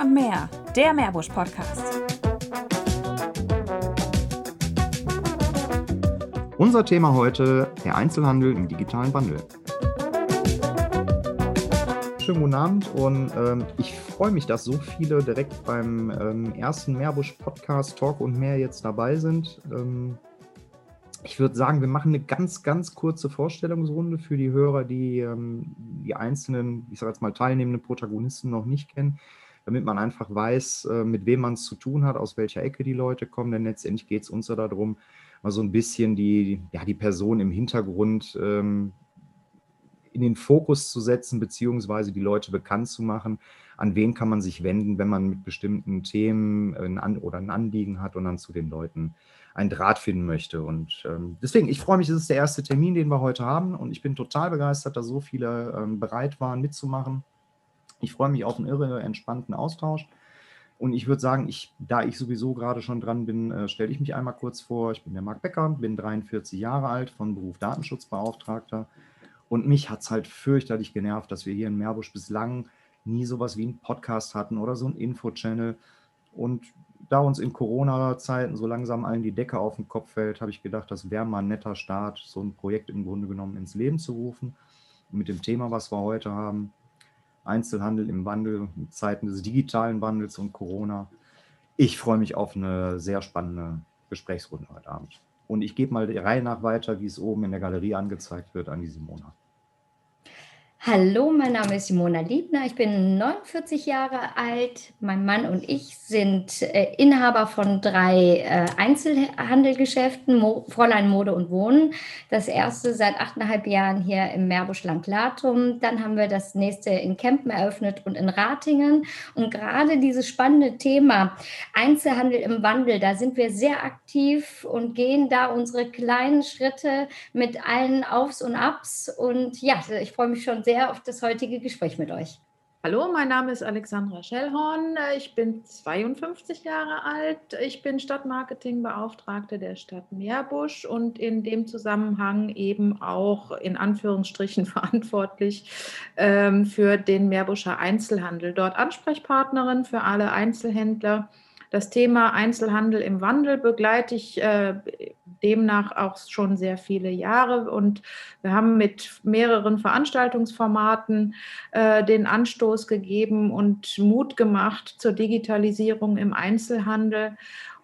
Und mehr, der Meerbusch-Podcast. Unser Thema heute, der Einzelhandel im digitalen Wandel. Schönen guten Abend und ähm, ich freue mich, dass so viele direkt beim ähm, ersten Meerbusch-Podcast Talk und mehr jetzt dabei sind. Ähm, ich würde sagen, wir machen eine ganz, ganz kurze Vorstellungsrunde für die Hörer, die ähm, die einzelnen, ich sage jetzt mal, teilnehmenden Protagonisten noch nicht kennen, damit man einfach weiß, äh, mit wem man es zu tun hat, aus welcher Ecke die Leute kommen. Denn letztendlich geht es uns ja darum, mal so ein bisschen die, ja, die Person im Hintergrund ähm, in den Fokus zu setzen, beziehungsweise die Leute bekannt zu machen. An wen kann man sich wenden, wenn man mit bestimmten Themen ein oder ein Anliegen hat und dann zu den Leuten einen Draht finden möchte. Und ähm, deswegen, ich freue mich, es ist der erste Termin, den wir heute haben und ich bin total begeistert, dass so viele ähm, bereit waren mitzumachen. Ich freue mich auf einen irre entspannten Austausch. Und ich würde sagen, ich, da ich sowieso gerade schon dran bin, äh, stelle ich mich einmal kurz vor. Ich bin der Marc Becker, bin 43 Jahre alt, von Beruf Datenschutzbeauftragter. Und mich hat es halt fürchterlich genervt, dass wir hier in Meerbusch bislang nie sowas wie einen Podcast hatten oder so ein Info-Channel. Und da uns in Corona-Zeiten so langsam allen die Decke auf den Kopf fällt, habe ich gedacht, das wäre mal ein netter Start, so ein Projekt im Grunde genommen ins Leben zu rufen. Mit dem Thema, was wir heute haben, Einzelhandel im Wandel, in Zeiten des digitalen Wandels und Corona. Ich freue mich auf eine sehr spannende Gesprächsrunde heute Abend. Und ich gebe mal die Reihe nach weiter, wie es oben in der Galerie angezeigt wird, an die Simona. Hallo, mein Name ist Simona Liebner. Ich bin 49 Jahre alt. Mein Mann und ich sind äh, Inhaber von drei äh, Einzelhandelgeschäften, Fräulein Mode und Wohnen. Das erste seit achteinhalb Jahren hier im Meerbuschland Latum. Dann haben wir das nächste in Kempen eröffnet und in Ratingen. Und gerade dieses spannende Thema Einzelhandel im Wandel, da sind wir sehr aktiv und gehen da unsere kleinen Schritte mit allen Aufs und Abs. Und ja, ich freue mich schon sehr auf das heutige Gespräch mit euch. Hallo, mein Name ist Alexandra Schellhorn. Ich bin 52 Jahre alt. Ich bin Stadtmarketingbeauftragte der Stadt Meerbusch und in dem Zusammenhang eben auch in Anführungsstrichen verantwortlich ähm, für den Meerbuscher Einzelhandel. Dort Ansprechpartnerin für alle Einzelhändler das Thema Einzelhandel im Wandel begleite ich äh, demnach auch schon sehr viele Jahre. Und wir haben mit mehreren Veranstaltungsformaten äh, den Anstoß gegeben und Mut gemacht zur Digitalisierung im Einzelhandel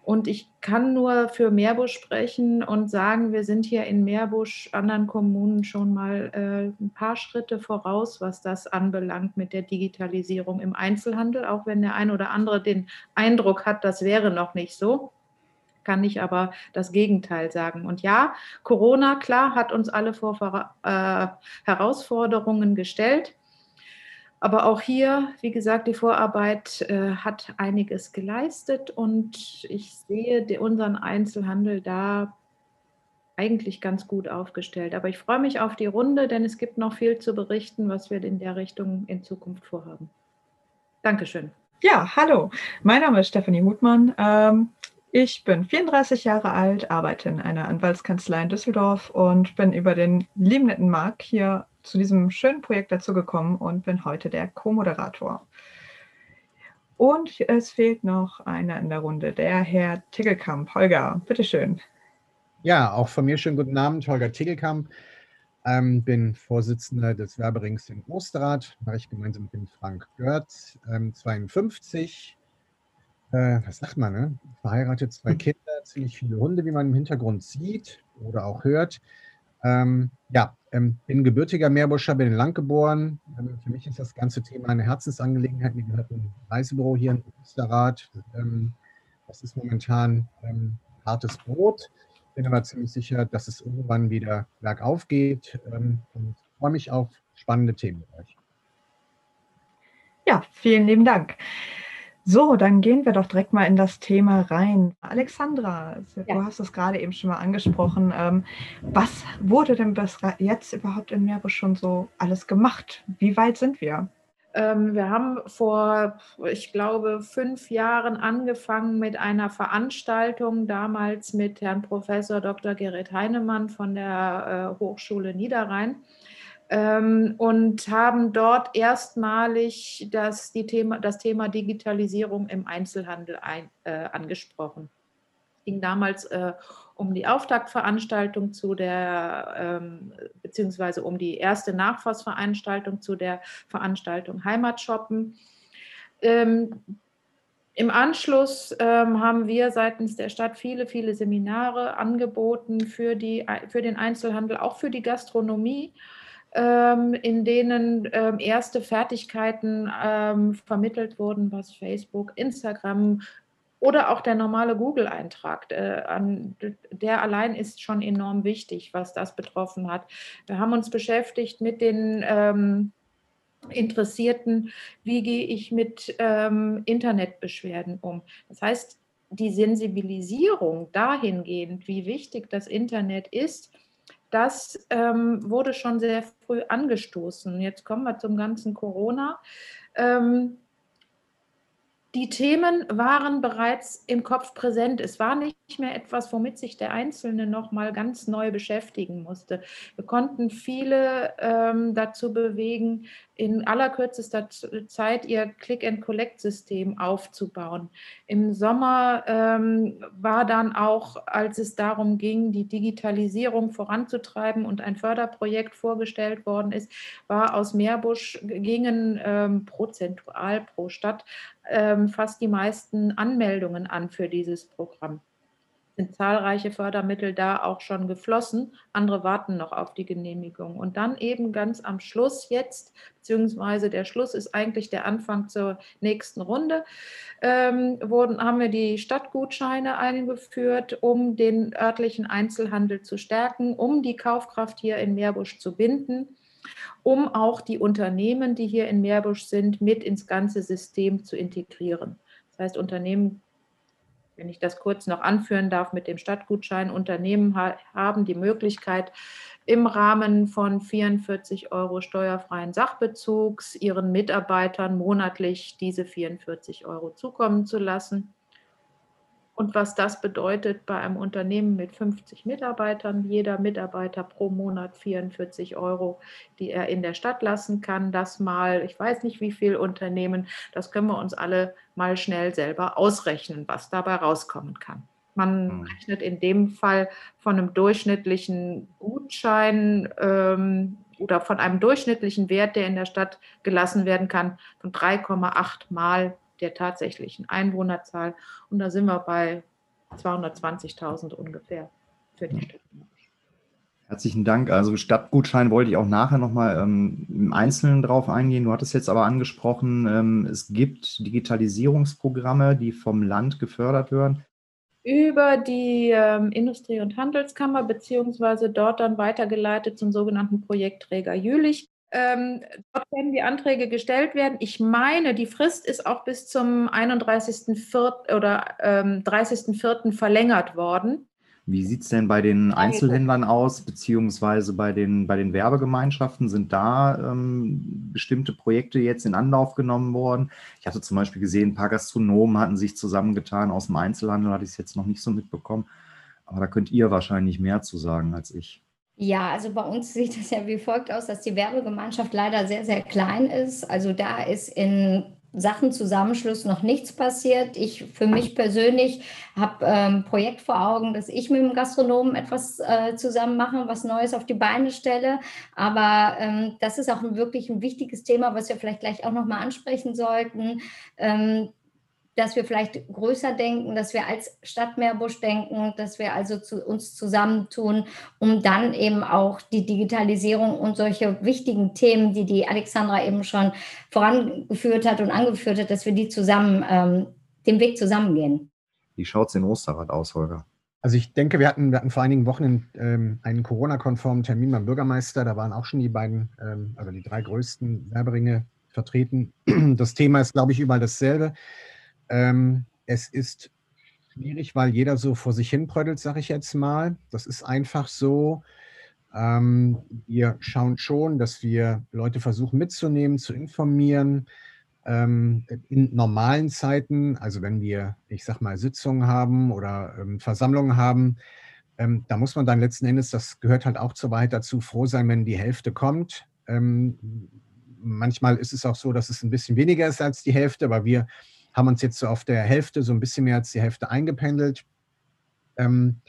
und ich kann nur für Meerbusch sprechen und sagen, wir sind hier in Meerbusch anderen Kommunen schon mal äh, ein paar Schritte voraus, was das anbelangt mit der Digitalisierung im Einzelhandel. Auch wenn der ein oder andere den Eindruck hat, das wäre noch nicht so, kann ich aber das Gegenteil sagen. Und ja, Corona, klar, hat uns alle vor äh, Herausforderungen gestellt. Aber auch hier, wie gesagt, die Vorarbeit äh, hat einiges geleistet und ich sehe unseren Einzelhandel da eigentlich ganz gut aufgestellt. Aber ich freue mich auf die Runde, denn es gibt noch viel zu berichten, was wir in der Richtung in Zukunft vorhaben. Dankeschön. Ja, hallo. Mein Name ist Stefanie Hutmann. Ähm, ich bin 34 Jahre alt, arbeite in einer Anwaltskanzlei in Düsseldorf und bin über den lieben netten Marc hier zu diesem schönen Projekt dazu gekommen und bin heute der Co-Moderator. Und es fehlt noch einer in der Runde, der Herr Tiggelkamp. Holger, bitteschön. Ja, auch von mir schönen guten Abend, Holger Tiggelkamp. Ähm, bin Vorsitzender des Werberings in Osterrad, mache ich gemeinsam mit dem Frank Görz, ähm, 52. Äh, was sagt man, ne? Verheiratet, zwei. Kinder, ziemlich viele Hunde, wie man im Hintergrund sieht oder auch hört. Ähm, ja, ähm, bin gebürtiger Meerbuscher, bin in Lang geboren. Ähm, für mich ist das ganze Thema eine Herzensangelegenheit. Mir gehört ein Reisebüro hier in Österreich. Ähm, das ist momentan ähm, hartes Brot. Bin aber ziemlich sicher, dass es irgendwann wieder bergauf geht ähm, und freue mich auf spannende Themen mit euch. Ja, vielen lieben Dank. So, dann gehen wir doch direkt mal in das Thema rein. Alexandra, ja. du hast es gerade eben schon mal angesprochen. Ähm, was wurde denn bis jetzt überhaupt in Meerbusch schon so alles gemacht? Wie weit sind wir? Ähm, wir haben vor, ich glaube, fünf Jahren angefangen mit einer Veranstaltung, damals mit Herrn Professor Dr. Gerrit Heinemann von der äh, Hochschule Niederrhein ähm, und haben dort erstmalig das, die Thema, das Thema Digitalisierung im Einzelhandel ein, äh, angesprochen. Es ging damals äh, um die Auftaktveranstaltung zu der, ähm, beziehungsweise um die erste Nachfassveranstaltung zu der Veranstaltung Heimatshoppen. Ähm, Im Anschluss ähm, haben wir seitens der Stadt viele, viele Seminare angeboten für, die, für den Einzelhandel, auch für die Gastronomie in denen ähm, erste Fertigkeiten ähm, vermittelt wurden, was Facebook, Instagram oder auch der normale Google-Eintrag. Äh, der allein ist schon enorm wichtig, was das betroffen hat. Wir haben uns beschäftigt mit den Interessierten, wie gehe ich mit Internetbeschwerden um. Das heißt, die Sensibilisierung dahingehend, wie wichtig das Internet ist, das ähm, wurde schon sehr früh angestoßen. Jetzt kommen wir zum ganzen Corona. Ähm, die Themen waren bereits im Kopf präsent. Es war nicht mehr etwas, womit sich der Einzelne noch mal ganz neu beschäftigen musste. Wir konnten viele ähm, dazu bewegen, in allerkürzester Zeit ihr Click-and-Collect-System aufzubauen. Im Sommer ähm, war dann auch, als es darum ging, die Digitalisierung voranzutreiben und ein Förderprojekt vorgestellt worden ist, war aus Meerbusch gingen ähm, prozentual pro Stadt ähm, fast die meisten Anmeldungen an für dieses Programm sind zahlreiche Fördermittel da auch schon geflossen. Andere warten noch auf die Genehmigung. Und dann eben ganz am Schluss jetzt, beziehungsweise der Schluss ist eigentlich der Anfang zur nächsten Runde, ähm, wurden, haben wir die Stadtgutscheine eingeführt, um den örtlichen Einzelhandel zu stärken, um die Kaufkraft hier in Meerbusch zu binden um auch die Unternehmen, die hier in Meerbusch sind, mit ins ganze System zu integrieren. Das heißt, Unternehmen wenn ich das kurz noch anführen darf mit dem Stadtgutschein, Unternehmen ha haben die Möglichkeit, im Rahmen von 44 Euro steuerfreien Sachbezugs ihren Mitarbeitern monatlich diese 44 Euro zukommen zu lassen. Und was das bedeutet bei einem Unternehmen mit 50 Mitarbeitern, jeder Mitarbeiter pro Monat 44 Euro, die er in der Stadt lassen kann, das mal, ich weiß nicht wie viel Unternehmen, das können wir uns alle mal schnell selber ausrechnen, was dabei rauskommen kann. Man mhm. rechnet in dem Fall von einem durchschnittlichen Gutschein ähm, oder von einem durchschnittlichen Wert, der in der Stadt gelassen werden kann, von 3,8 Mal der tatsächlichen Einwohnerzahl. Und da sind wir bei 220.000 ungefähr für die Stadt. Herzlichen Dank. Also Stadtgutschein wollte ich auch nachher nochmal ähm, im Einzelnen drauf eingehen. Du hattest jetzt aber angesprochen, ähm, es gibt Digitalisierungsprogramme, die vom Land gefördert werden. Über die ähm, Industrie- und Handelskammer, beziehungsweise dort dann weitergeleitet zum sogenannten Projektträger Jülich. Ähm, dort können die Anträge gestellt werden. Ich meine, die Frist ist auch bis zum 31.04. oder ähm, 30.04. verlängert worden. Wie sieht es denn bei den Einzelhändlern aus, beziehungsweise bei den, bei den Werbegemeinschaften? Sind da ähm, bestimmte Projekte jetzt in Anlauf genommen worden? Ich hatte zum Beispiel gesehen, ein paar Gastronomen hatten sich zusammengetan aus dem Einzelhandel, hatte ich es jetzt noch nicht so mitbekommen. Aber da könnt ihr wahrscheinlich mehr zu sagen als ich. Ja, also bei uns sieht es ja wie folgt aus, dass die Werbegemeinschaft leider sehr, sehr klein ist. Also da ist in Sachen Zusammenschluss noch nichts passiert. Ich für mich persönlich habe ein ähm, Projekt vor Augen, dass ich mit dem Gastronomen etwas äh, zusammen mache, was Neues auf die Beine stelle. Aber ähm, das ist auch ein, wirklich ein wichtiges Thema, was wir vielleicht gleich auch nochmal ansprechen sollten. Ähm, dass wir vielleicht größer denken, dass wir als Stadt Meerbusch denken, dass wir also zu uns zusammentun, um dann eben auch die Digitalisierung und solche wichtigen Themen, die die Alexandra eben schon vorangeführt hat und angeführt hat, dass wir die zusammen, ähm, den Weg zusammengehen. Wie schaut es in Osterrad aus, Holger? Also ich denke, wir hatten, wir hatten vor einigen Wochen ähm, einen Corona-konformen Termin beim Bürgermeister. Da waren auch schon die beiden, ähm, also die drei größten Werberinge vertreten. Das Thema ist, glaube ich, überall dasselbe. Ähm, es ist schwierig, weil jeder so vor sich hin prödelt, sage ich jetzt mal. Das ist einfach so. Ähm, wir schauen schon, dass wir Leute versuchen mitzunehmen, zu informieren. Ähm, in normalen Zeiten, also wenn wir, ich sag mal, Sitzungen haben oder ähm, Versammlungen haben, ähm, da muss man dann letzten Endes, das gehört halt auch zur Wahrheit dazu, froh sein, wenn die Hälfte kommt Ähm, manchmal ist es auch so, dass es ein bisschen weniger ist als die Hälfte, aber wir haben uns jetzt so auf der Hälfte, so ein bisschen mehr als die Hälfte eingependelt. Ähm,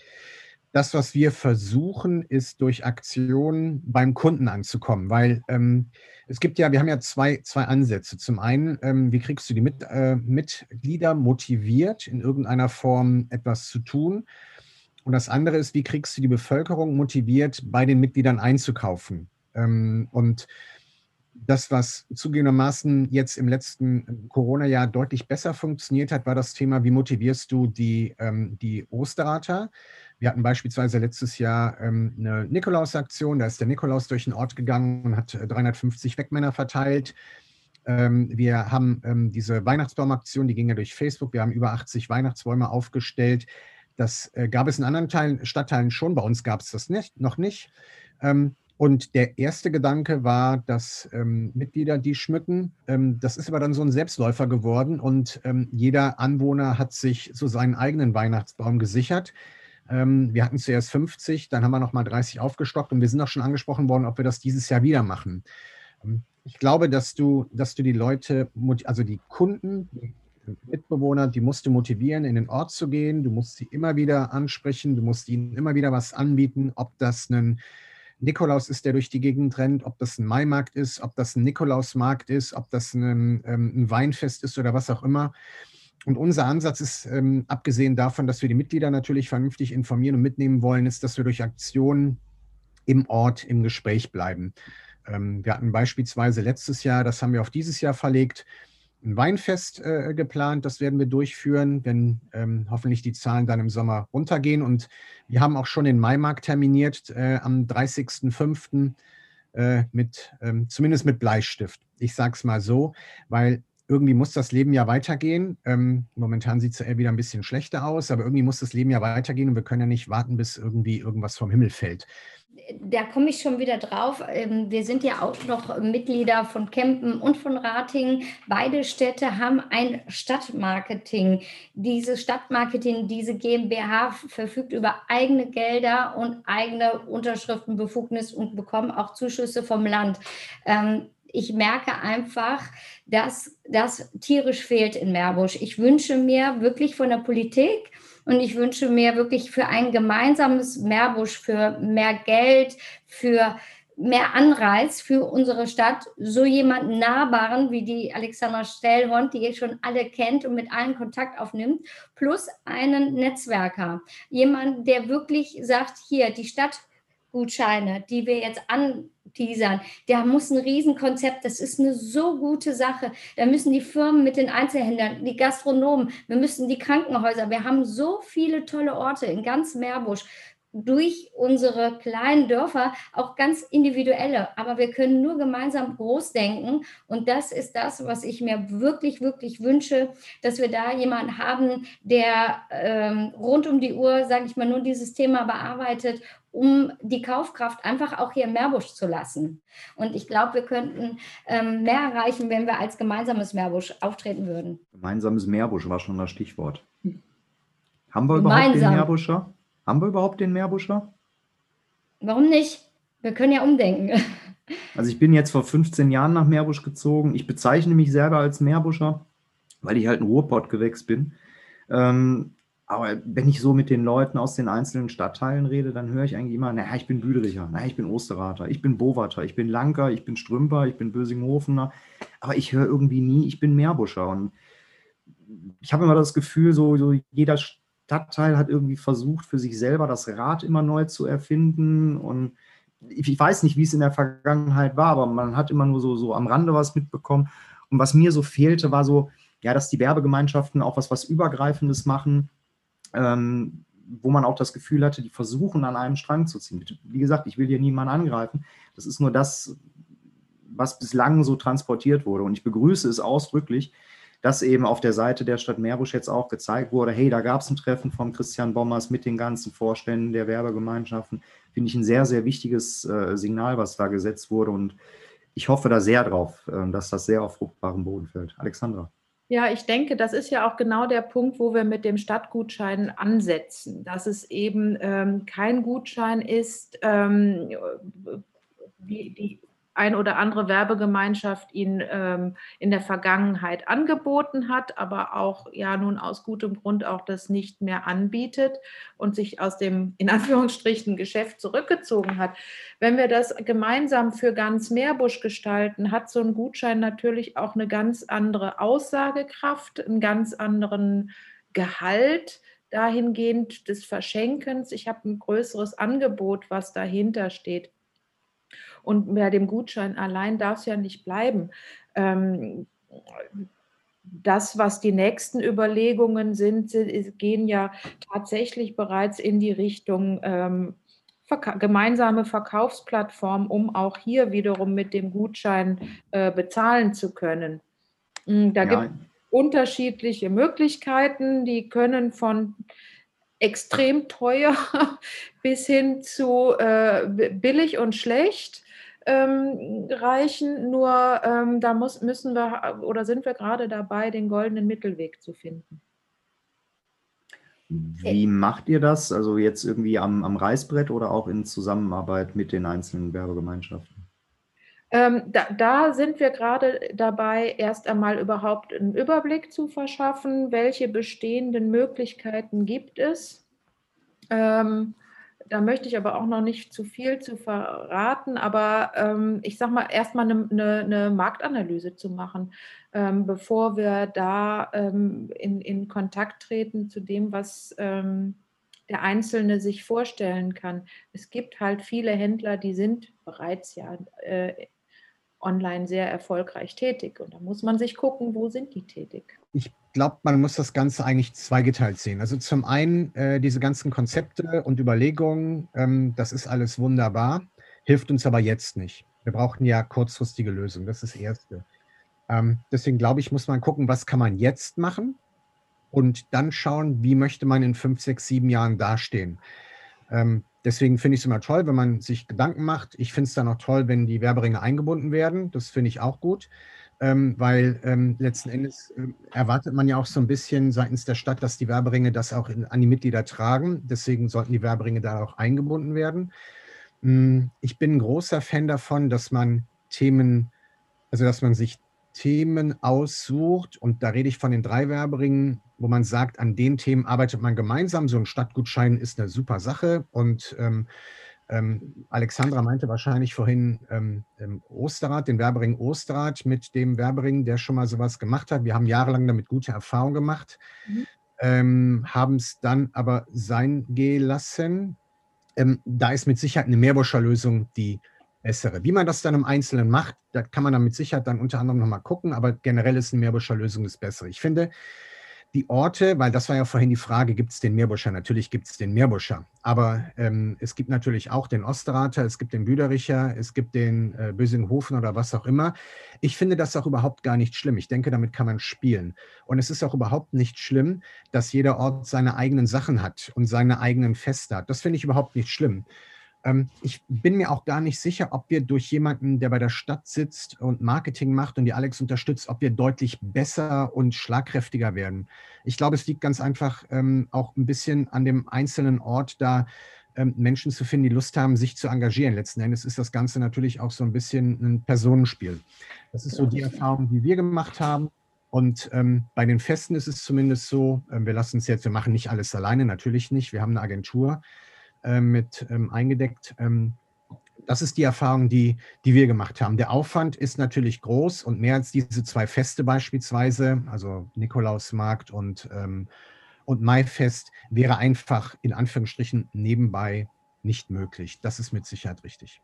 das, was wir versuchen, ist durch Aktionen beim Kunden anzukommen, weil ähm, es gibt ja, wir haben ja zwei, zwei Ansätze. Zum einen, ähm, wie kriegst du die Mit, äh, Mitglieder motiviert, in irgendeiner Form etwas zu tun? Und das andere ist, wie kriegst du die Bevölkerung motiviert, bei den Mitgliedern einzukaufen? Ähm, und das, was zugegebenermaßen jetzt im letzten Corona-Jahr deutlich besser funktioniert hat, war das Thema, wie motivierst du die, ähm, die Osterrater? Wir hatten beispielsweise letztes Jahr ähm, eine Nikolaus-Aktion, da ist der Nikolaus durch den Ort gegangen und hat 350 äh, Wegmänner verteilt. Ähm, wir haben ähm, diese Weihnachtsbaumaktion, die ging ja durch Facebook. Wir haben über 80 Weihnachtsbäume aufgestellt. Das äh, gab es in anderen Teilen, Stadtteilen schon, bei uns gab es das nicht, noch nicht. Ähm, und der erste Gedanke war, dass ähm, Mitglieder die schmücken. Ähm, das ist aber dann so ein Selbstläufer geworden und ähm, jeder Anwohner hat sich so seinen eigenen Weihnachtsbaum gesichert. Ähm, wir hatten zuerst 50, dann haben wir nochmal 30 aufgestockt und wir sind auch schon angesprochen worden, ob wir das dieses Jahr wieder machen. Ähm, ich glaube, dass du, dass du die Leute, also die Kunden, die Mitbewohner, die musst du motivieren, in den Ort zu gehen. Du musst sie immer wieder ansprechen, du musst ihnen immer wieder was anbieten, ob das ein Nikolaus ist, der durch die Gegend rennt, ob das ein Maimarkt ist, ob das ein Nikolausmarkt ist, ob das ein, ähm, ein Weinfest ist oder was auch immer. Und unser Ansatz ist, ähm, abgesehen davon, dass wir die Mitglieder natürlich vernünftig informieren und mitnehmen wollen, ist, dass wir durch Aktionen im Ort im Gespräch bleiben. Ähm, wir hatten beispielsweise letztes Jahr, das haben wir auf dieses Jahr verlegt, ein Weinfest äh, geplant. Das werden wir durchführen, wenn ähm, hoffentlich die Zahlen dann im Sommer runtergehen. Und wir haben auch schon den Maimarkt terminiert äh, am 30.05. Äh, mit, ähm, zumindest mit Bleistift. Ich sage es mal so, weil irgendwie muss das Leben ja weitergehen. Ähm, momentan sieht es ja eher wieder ein bisschen schlechter aus, aber irgendwie muss das Leben ja weitergehen und wir können ja nicht warten, bis irgendwie irgendwas vom Himmel fällt. Da komme ich schon wieder drauf. Ähm, wir sind ja auch noch Mitglieder von Kempen und von Ratingen. Beide Städte haben ein Stadtmarketing. Dieses Stadtmarketing, diese GmbH verfügt über eigene Gelder und eigene Unterschriftenbefugnis und bekommen auch Zuschüsse vom Land. Ähm, ich merke einfach, dass das tierisch fehlt in Meerbusch. Ich wünsche mir wirklich von der Politik und ich wünsche mir wirklich für ein gemeinsames Meerbusch, für mehr Geld, für mehr Anreiz für unsere Stadt, so jemanden nahbaren wie die Alexandra Stellhorn, die ihr schon alle kennt und mit allen Kontakt aufnimmt, plus einen Netzwerker. Jemand, der wirklich sagt, hier, die Stadtgutscheine, die wir jetzt an teasern. Der muss ein Riesenkonzept, das ist eine so gute Sache. Da müssen die Firmen mit den Einzelhändlern, die Gastronomen, wir müssen die Krankenhäuser, wir haben so viele tolle Orte in ganz Meerbusch durch unsere kleinen Dörfer auch ganz individuelle. Aber wir können nur gemeinsam groß denken. Und das ist das, was ich mir wirklich, wirklich wünsche, dass wir da jemanden haben, der ähm, rund um die Uhr, sage ich mal, nur dieses Thema bearbeitet um die Kaufkraft einfach auch hier in Meerbusch zu lassen. Und ich glaube, wir könnten ähm, mehr erreichen, wenn wir als gemeinsames Meerbusch auftreten würden. Gemeinsames Meerbusch war schon das Stichwort. Haben wir überhaupt Gemeinsam. den Meerbuscher? Haben wir überhaupt den Meerbuscher? Warum nicht? Wir können ja umdenken. Also ich bin jetzt vor 15 Jahren nach Meerbusch gezogen. Ich bezeichne mich selber als Meerbuscher, weil ich halt ein Ruhrpottgewächs bin. Ähm, aber wenn ich so mit den Leuten aus den einzelnen Stadtteilen rede, dann höre ich eigentlich immer, naja, ich bin Büdericher, naja, ich bin Osterater, ich bin Bovater, ich bin Lanker, ich bin Strümper, ich bin Bösinghofener. Aber ich höre irgendwie nie, ich bin Meerbuscher. Und ich habe immer das Gefühl, so, so jeder Stadtteil hat irgendwie versucht, für sich selber das Rad immer neu zu erfinden. Und ich weiß nicht, wie es in der Vergangenheit war, aber man hat immer nur so, so am Rande was mitbekommen. Und was mir so fehlte, war so, ja, dass die Werbegemeinschaften auch was, was Übergreifendes machen ähm, wo man auch das Gefühl hatte, die versuchen an einem Strang zu ziehen. Wie gesagt, ich will hier niemanden angreifen. Das ist nur das, was bislang so transportiert wurde. Und ich begrüße es ausdrücklich, dass eben auf der Seite der Stadt Meerbusch jetzt auch gezeigt wurde, hey, da gab es ein Treffen von Christian Bommers mit den ganzen Vorständen der Werbegemeinschaften. Finde ich ein sehr, sehr wichtiges äh, Signal, was da gesetzt wurde. Und ich hoffe da sehr drauf, äh, dass das sehr auf fruchtbaren Boden fällt. Alexandra. Ja, ich denke, das ist ja auch genau der Punkt, wo wir mit dem Stadtgutschein ansetzen, dass es eben ähm, kein Gutschein ist, ähm, die, die ein oder andere Werbegemeinschaft ihn ähm, in der Vergangenheit angeboten hat, aber auch ja nun aus gutem Grund auch das nicht mehr anbietet und sich aus dem in Anführungsstrichen Geschäft zurückgezogen hat. Wenn wir das gemeinsam für ganz Meerbusch gestalten, hat so ein Gutschein natürlich auch eine ganz andere Aussagekraft, einen ganz anderen Gehalt dahingehend des Verschenkens. Ich habe ein größeres Angebot, was dahinter steht. Und bei dem Gutschein allein darf es ja nicht bleiben. Ähm, das, was die nächsten Überlegungen sind, gehen ja tatsächlich bereits in die Richtung ähm, verka gemeinsame Verkaufsplattform, um auch hier wiederum mit dem Gutschein äh, bezahlen zu können. Hm, da ja. gibt es unterschiedliche Möglichkeiten, die können von extrem teuer bis hin zu äh, billig und schlecht ähm, reichen. Nur ähm, da muss, müssen wir oder sind wir gerade dabei, den goldenen Mittelweg zu finden. Wie macht ihr das? Also jetzt irgendwie am, am Reißbrett oder auch in Zusammenarbeit mit den einzelnen Werbegemeinschaften? Ähm, da, da, sind wir gerade dabei, erst einmal überhaupt einen Überblick zu verschaffen, welche bestehenden Möglichkeiten gibt es. Ähm, da möchte ich aber auch noch nicht zu viel zu verraten, aber ähm, ich sage mal, erstmal eine, eine, eine Marktanalyse zu machen, ähm, bevor wir da ähm, in, in Kontakt treten zu dem, was ähm, der Einzelne sich vorstellen kann. Es gibt halt viele Händler, die sind bereits ja äh, online sehr erfolgreich tätig und da muss man sich gucken, wo sind die tätig. Ich glaube, man muss das Ganze eigentlich zweigeteilt sehen. Also zum einen äh, diese ganzen Konzepte und Überlegungen, ähm, das ist alles wunderbar, hilft uns aber jetzt nicht. Wir brauchen ja kurzfristige Lösungen, das ist das Erste. Ähm, deswegen glaube ich, muss man gucken, was kann man jetzt machen und dann schauen, wie möchte man in fünf, sechs, sieben Jahren dastehen. Ähm, deswegen finde ich es immer toll, wenn man sich Gedanken macht. Ich finde es dann auch toll, wenn die Werberinge eingebunden werden. Das finde ich auch gut ähm, weil ähm, letzten Endes äh, erwartet man ja auch so ein bisschen seitens der Stadt, dass die Werberinge das auch in, an die Mitglieder tragen. Deswegen sollten die Werberinge da auch eingebunden werden. Ähm, ich bin ein großer Fan davon, dass man Themen, also dass man sich Themen aussucht und da rede ich von den drei Werberingen, wo man sagt, an den Themen arbeitet man gemeinsam. So ein Stadtgutschein ist eine super Sache und ähm, ähm, Alexandra meinte wahrscheinlich vorhin ähm, Osterrad, den Werbering Osterrad mit dem Werbering, der schon mal sowas gemacht hat. Wir haben jahrelang damit gute Erfahrungen gemacht, mhm. ähm, haben es dann aber sein gelassen. Ähm, da ist mit Sicherheit eine Meerbuscher Lösung die bessere. Wie man das dann im Einzelnen macht, da kann man dann mit Sicherheit dann unter anderem nochmal gucken, aber generell ist eine Meerbuscher Lösung das bessere. Ich finde, die Orte, weil das war ja vorhin die Frage, gibt es den Meerbuscher? Natürlich gibt es den Meerbuscher, aber ähm, es gibt natürlich auch den Osterrater, es gibt den Büdericher, es gibt den äh, Bösinghofen oder was auch immer. Ich finde das auch überhaupt gar nicht schlimm. Ich denke, damit kann man spielen. Und es ist auch überhaupt nicht schlimm, dass jeder Ort seine eigenen Sachen hat und seine eigenen Feste hat. Das finde ich überhaupt nicht schlimm. Ähm, ich bin mir auch gar nicht sicher, ob wir durch jemanden, der bei der Stadt sitzt und Marketing macht und die Alex unterstützt, ob wir deutlich besser und schlagkräftiger werden. Ich glaube, es liegt ganz einfach ähm, auch ein bisschen an dem einzelnen Ort, da ähm, Menschen zu finden, die Lust haben, sich zu engagieren. Letzten Endes ist das Ganze natürlich auch so ein bisschen ein Personenspiel. Das ist so die Erfahrung, die wir gemacht haben. Und ähm, bei den Festen ist es zumindest so, äh, wir lassen es jetzt, wir machen nicht alles alleine, natürlich nicht. Wir haben eine Agentur, äh, mit ähm, eingedeckt. Ähm, das ist die Erfahrung, die, die wir gemacht haben. Der Aufwand ist natürlich groß und mehr als diese zwei Feste beispielsweise, also Nikolausmarkt und, ähm, und Maifest, wäre einfach in Anführungsstrichen nebenbei nicht möglich. Das ist mit Sicherheit richtig.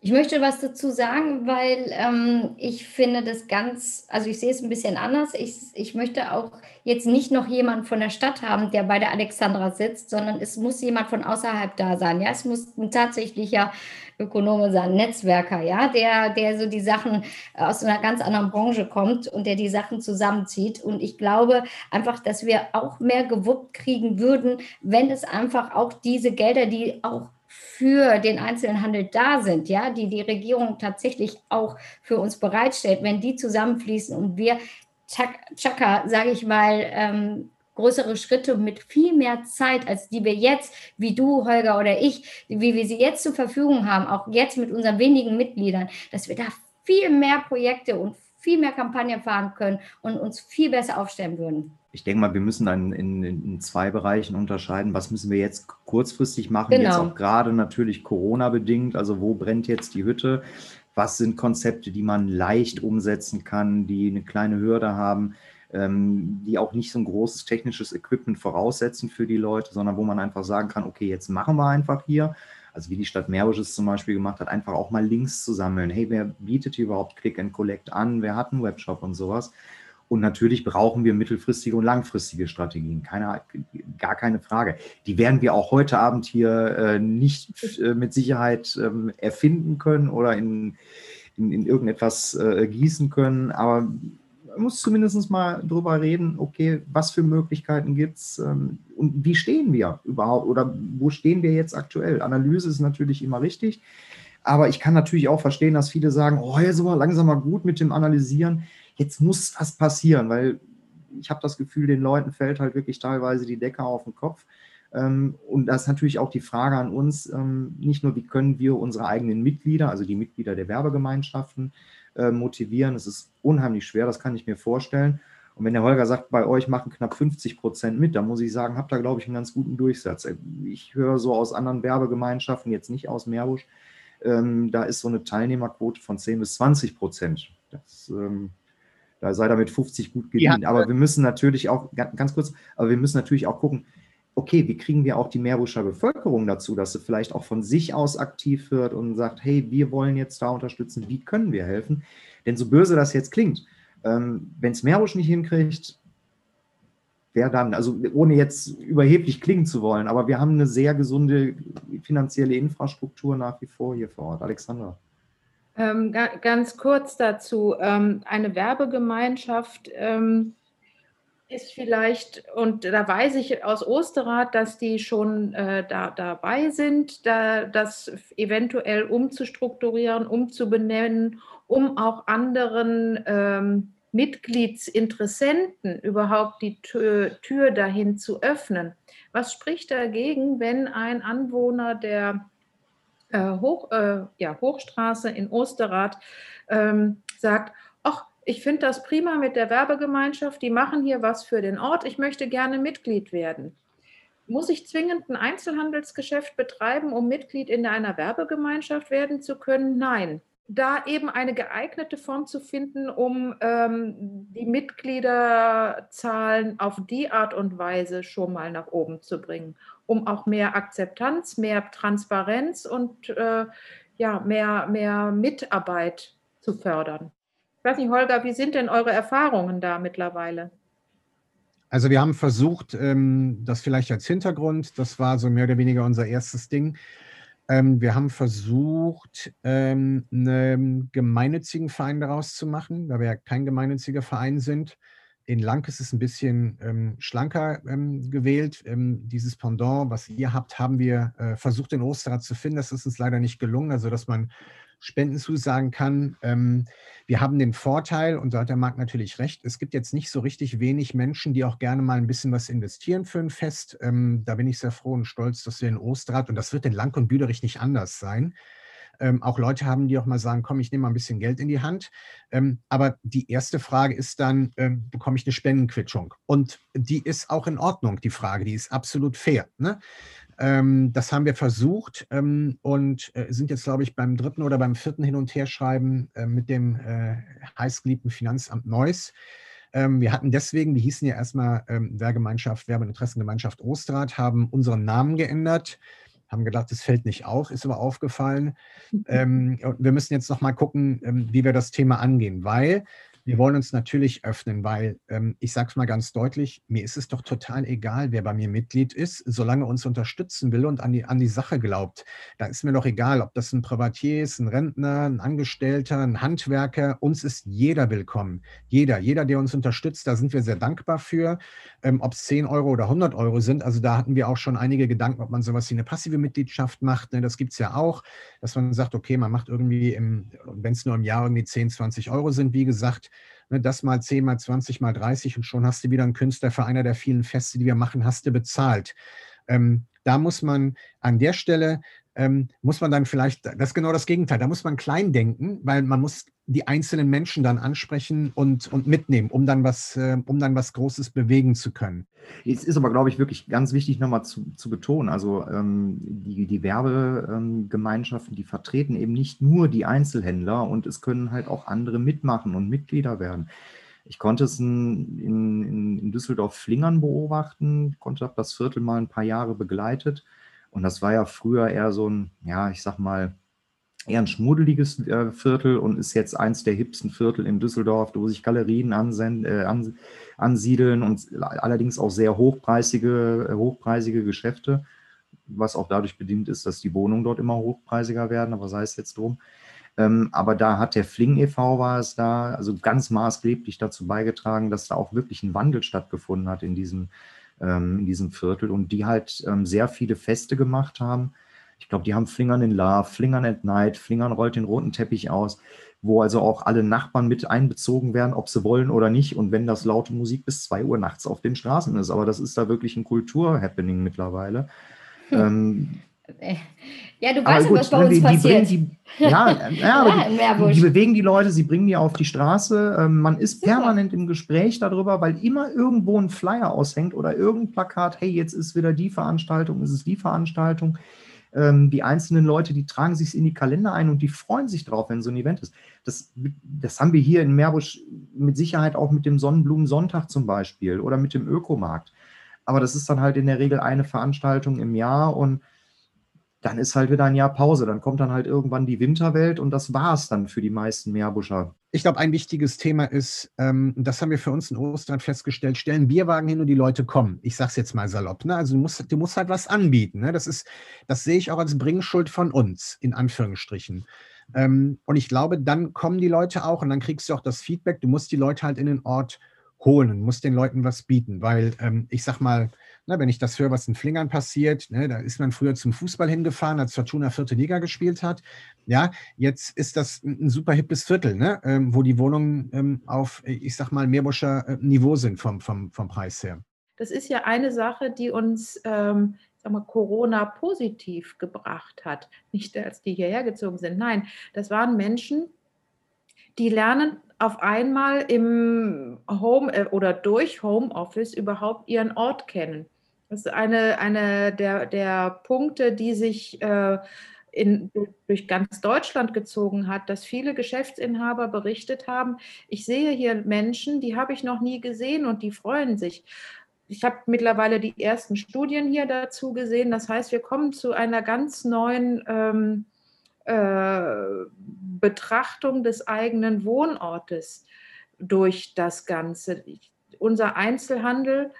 Ich möchte was dazu sagen, weil ähm, ich finde das ganz, also ich sehe es ein bisschen anders. Ich, ich möchte auch jetzt nicht noch jemanden von der Stadt haben, der bei der Alexandra sitzt, sondern es muss jemand von außerhalb da sein. Ja, es muss ein tatsächlicher Ökonome sein, Netzwerker, ja, der, der so die Sachen aus einer ganz anderen Branche kommt und der die Sachen zusammenzieht. Und ich glaube einfach, dass wir auch mehr gewuppt kriegen würden, wenn es einfach auch diese Gelder, die auch für den Einzelhandel da sind, ja, die die Regierung tatsächlich auch für uns bereitstellt, wenn die zusammenfließen und wir Chaka, sage ich mal, ähm, größere Schritte mit viel mehr Zeit, als die wir jetzt, wie du, Holger oder ich, wie wir sie jetzt zur Verfügung haben, auch jetzt mit unseren wenigen Mitgliedern, dass wir da viel mehr Projekte und viel mehr Kampagnen fahren können und uns viel besser aufstellen würden. Ich denke mal, wir müssen dann in, in, zwei Bereichen unterscheiden. Was müssen wir jetzt kurzfristig machen? Genau. Jetzt auch gerade natürlich Corona-bedingt. Also wo brennt jetzt die Hütte? Was sind Konzepte, die man leicht umsetzen kann, die eine kleine Hürde haben, ähm, die auch nicht so ein großes technisches Equipment voraussetzen für die Leute, sondern wo man einfach sagen kann, okay, jetzt machen wir einfach hier also wie die Stadt Meerbusch es zum Beispiel gemacht hat, einfach auch mal Links zu sammeln. Hey, wer bietet hier überhaupt Click and Collect an? Wer hat einen Webshop und sowas? Und natürlich brauchen wir mittelfristige und langfristige Strategien. Keine, gar keine Frage. Die werden wir auch heute Abend hier äh, nicht äh, mit Sicherheit ähm, erfinden können oder in, in, in irgendetwas äh, gießen können. Aber man muss zumindest mal drüber reden, okay, was für Möglichkeiten gibt es ähm, und wie stehen wir überhaupt oder wo stehen wir jetzt aktuell? Analyse ist natürlich immer richtig, aber ich kann natürlich auch verstehen, dass viele sagen, oh, jetzt aber langsam mal gut mit dem Analysieren, jetzt muss was passieren, weil ich habe das Gefühl, den Leuten fällt halt wirklich teilweise die Decke auf den Kopf. Ähm, und das ist natürlich auch die Frage an uns, ähm, nicht nur, wie können wir unsere eigenen Mitglieder, also die Mitglieder der Werbegemeinschaften, äh, motivieren. Es ist unheimlich schwer, das kann ich mir vorstellen. Und wenn der Holger sagt, bei euch machen knapp 50 Prozent mit, dann muss ich sagen, habt ihr, glaube ich, einen ganz guten Durchsatz. Ich höre so aus anderen Werbegemeinschaften, jetzt nicht aus Meerbusch, ähm, da ist so eine Teilnehmerquote von 10 bis 20 Prozent. Das, da sei damit 50 gut gedient. Ja. Aber wir müssen natürlich auch, ganz kurz, aber wir müssen natürlich auch gucken, okay, wie kriegen wir auch die Meerbuscher Bevölkerung dazu, dass sie vielleicht auch von sich aus aktiv wird und sagt, hey, wir wollen jetzt da unterstützen, wie können wir helfen? Denn so böse das jetzt klingt, ähm, wenn es Meerbusch nicht hinkriegt, wer dann, also ohne jetzt überheblich klingen zu wollen, aber wir haben eine sehr gesunde finanzielle Infrastruktur nach wie vor hier vor Ort. Alexandra. Ähm, ganz kurz dazu, ähm, eine Werbegemeinschaft ähm, ist vielleicht, und da weiß ich aus Osterrad, dass die schon äh, da, dabei sind, da, das eventuell umzustrukturieren, umzubenennen, um auch anderen ähm, Mitgliedsinteressenten überhaupt die Tür, Tür, dahin zu öffnen. Was spricht dagegen, wenn ein Anwohner der äh, Hoch, äh, ja, Hochstraße in Osterrad ähm, sagt, ach, ich finde das prima mit der Werbegemeinschaft, die machen hier was für den Ort, ich möchte gerne Mitglied werden. Muss ich zwingend ein Einzelhandelsgeschäft betreiben, um Mitglied in einer Werbegemeinschaft werden zu können? Nein. Da eben eine geeignete Form zu finden, um ähm, die Mitgliederzahlen auf die Art und Weise schon mal nach oben zu bringen, um auch mehr Akzeptanz, mehr Transparenz und äh, ja, mehr, mehr Mitarbeit zu fördern. Ich weiß nicht, Holger, wie sind denn eure Erfahrungen da mittlerweile? Also wir haben versucht, ähm, das vielleicht als Hintergrund, das war so mehr oder weniger unser erstes Ding. Ähm, wir haben versucht, ähm, einen gemeinnützigen Verein daraus zu machen, weil wir ja kein gemeinnütziger Verein sind. In Lang ist es ein bisschen schlanker gewählt. dieses Pendant, was ihr habt, haben wir äh, versucht in Osterrad zu finden. Das ist uns leider nicht gelungen, also dass man Spenden zusagen kann. Ähm, wir haben den Vorteil, und da hat der Marc natürlich recht, es gibt jetzt nicht so richtig wenig Menschen, die auch gerne mal ein bisschen was investieren für ein Fest. Ähm, da bin ich sehr froh und stolz, dass wir in Osterrad, und das wird in Lang und Büderich nicht anders sein, ähm, auch Leute haben, die auch mal sagen, komm, ich nehme mal ein bisschen Geld in die Hand. Ähm, aber die erste Frage ist dann, ähm, bekomme ich eine Spendenquitschung? Und die ist auch in Ordnung, die Frage, die ist absolut fair. Ne? Ähm, das haben wir versucht ähm, und äh, sind jetzt, glaube ich, beim dritten oder beim vierten Hin- und Herschreiben äh, mit dem äh, heißgeliebten Finanzamt Neuss. Ähm, wir hatten deswegen, die hießen ja erstmal ähm, Wehrgemeinschaft, Werbeinteressengemeinschaft Osterrad, haben unseren Namen geändert, haben gedacht, es fällt nicht auf, ist aber aufgefallen. Ähm, wir müssen jetzt noch mal gucken, ähm, wie wir das Thema angehen, weil wir wollen uns natürlich öffnen, weil ähm, ich sage es mal ganz deutlich, mir ist es doch total egal, wer bei mir Mitglied ist, solange uns unterstützen will und an die, an die Sache glaubt. Da ist mir doch egal, ob das ein Privatier ist, ein Rentner, ein Angestellter, ein Handwerker. Uns ist jeder willkommen. Jeder, jeder, der uns unterstützt, da sind wir sehr dankbar für. Ähm, ob es 10 Euro oder 100 Euro sind, also da hatten wir auch schon einige Gedanken, ob man sowas wie eine passive Mitgliedschaft macht. Ne? Das gibt es ja auch, dass man sagt, okay, man macht irgendwie, wenn es nur im Jahr irgendwie 10, 20 Euro sind, wie gesagt, das mal 10, mal 20, mal 30 und schon hast du wieder einen Künstler für einer der vielen Feste, die wir machen, hast du bezahlt. Ähm, da muss man an der Stelle ähm, muss man dann vielleicht, das ist genau das Gegenteil, da muss man klein denken, weil man muss die einzelnen Menschen dann ansprechen und, und mitnehmen, um dann was, äh, um dann was Großes bewegen zu können. Es ist aber, glaube ich, wirklich ganz wichtig nochmal zu, zu betonen. Also ähm, die, die Werbegemeinschaften, die vertreten eben nicht nur die Einzelhändler und es können halt auch andere mitmachen und Mitglieder werden. Ich konnte es in, in, in Düsseldorf-Flingern beobachten, konnte das Viertel mal ein paar Jahre begleitet und das war ja früher eher so ein, ja, ich sag mal, eher ein schmuddeliges äh, Viertel und ist jetzt eins der hipsten Viertel in Düsseldorf, wo sich Galerien ansend, äh, an, ansiedeln und allerdings auch sehr hochpreisige, äh, hochpreisige Geschäfte, was auch dadurch bedingt ist, dass die Wohnungen dort immer hochpreisiger werden, aber sei es jetzt drum. Ähm, aber da hat der Fling e.V. war es da, also ganz maßgeblich dazu beigetragen, dass da auch wirklich ein Wandel stattgefunden hat in diesem ähm, in diesem Viertel und die halt ähm, sehr viele Feste gemacht haben. Ich glaube, die haben Flingern in Love, Flingern at Night, Flingern rollt den roten Teppich aus, wo also auch alle Nachbarn mit einbezogen werden, ob sie wollen oder nicht. Und wenn das laute Musik bis zwei Uhr nachts auf den Straßen ist. Aber das ist da wirklich ein Kultur-Happening mittlerweile. Hm. Ähm, ja, du weißt gut, was bei uns die, passiert. Die, ja, ja, ja die, die, bewegen die Leute, sie bringen die auf die Straße. Ähm, man ist Super. permanent im Gespräch darüber, weil immer irgendwo ein Flyer aushängt oder irgendein Plakat, hey, jetzt ist wieder die Veranstaltung, ist es die Veranstaltung. Ähm, die einzelnen Leute, die tragen sich in die Kalender ein und die freuen sich drauf, wenn so ein Event ist. Das, das haben wir hier in Meerbusch mit Sicherheit auch mit dem Sonnenblumensonntag zum Beispiel oder mit dem Ökomarkt. Aber das ist dann halt in der Regel eine Veranstaltung im Jahr und dann ist halt wieder ein Jahr Pause. Dann kommt dann halt irgendwann die Winterwelt und das war es dann für die meisten Meerbuscher. Ich glaube, ein wichtiges Thema ist, ähm, das haben wir für uns in Ostern festgestellt, stellen Bierwagen hin und die Leute kommen. Ich sage es jetzt mal salopp. Ne? Also du musst, du musst halt was anbieten. Ne? Das, ist, das sehe ich auch als Bringschuld von uns, in Anführungsstrichen. Ähm, und ich glaube, dann kommen die Leute auch und dann kriegst du auch das Feedback. Du musst die Leute halt in den Ort holen und musst den Leuten was bieten, weil ähm, ich sag mal, Ne, wenn ich das höre, was in Flingern passiert, ne, da ist man früher zum Fußball hingefahren, als Fortuna vierte Liga gespielt hat. Ja, jetzt ist das ein super hippes Viertel, ne, ähm, wo die Wohnungen ähm, auf, ich sag mal, Meerbuscher äh, Niveau sind vom, vom, vom Preis her. Das ist ja eine Sache, die uns ähm, sag mal, Corona positiv gebracht hat. Nicht, als die hierher gezogen sind. Nein, das waren Menschen, die lernen auf einmal im Home äh, oder durch Homeoffice überhaupt ihren Ort kennen. Das ist eine, eine der, der Punkte, die sich äh, in, durch ganz Deutschland gezogen hat, dass viele Geschäftsinhaber berichtet haben, ich sehe hier Menschen, die habe ich noch nie gesehen und die freuen sich. Ich habe mittlerweile die ersten Studien hier dazu gesehen. Das heißt, wir kommen zu einer ganz neuen ähm, äh, Betrachtung des eigenen Wohnortes durch das Ganze. Ich, unser Einzelhandel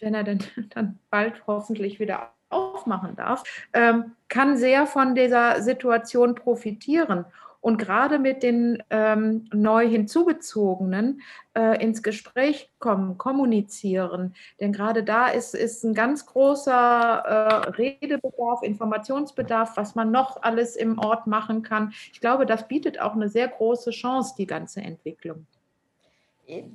wenn er denn dann bald hoffentlich wieder aufmachen darf, ähm, kann sehr von dieser Situation profitieren und gerade mit den ähm, neu hinzugezogenen äh, ins Gespräch kommen, kommunizieren. Denn gerade da ist, ist ein ganz großer äh, Redebedarf, Informationsbedarf, was man noch alles im Ort machen kann. Ich glaube, das bietet auch eine sehr große Chance, die ganze Entwicklung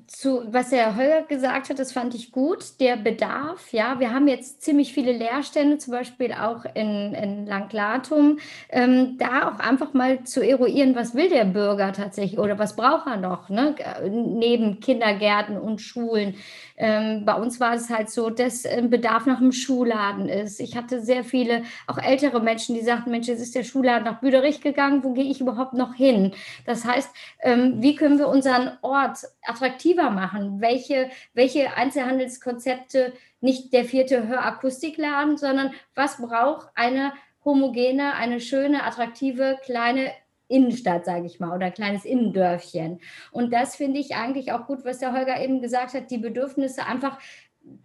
zu, was der Holger gesagt hat, das fand ich gut. Der Bedarf, ja, wir haben jetzt ziemlich viele Leerstände, zum Beispiel auch in, in Langlatum. Ähm, da auch einfach mal zu eruieren, was will der Bürger tatsächlich oder was braucht er noch, ne? neben Kindergärten und Schulen. Ähm, bei uns war es halt so, dass ein Bedarf nach einem Schuhladen ist. Ich hatte sehr viele, auch ältere Menschen, die sagten, Mensch, jetzt ist der Schuhladen nach Büderich gegangen, wo gehe ich überhaupt noch hin? Das heißt, ähm, wie können wir unseren Ort attraktiver machen? Welche, welche Einzelhandelskonzepte, nicht der vierte Hörakustikladen, sondern was braucht eine homogene, eine schöne, attraktive, kleine Innenstadt, sage ich mal, oder ein kleines Innendörfchen. Und das finde ich eigentlich auch gut, was der Holger eben gesagt hat, die Bedürfnisse einfach,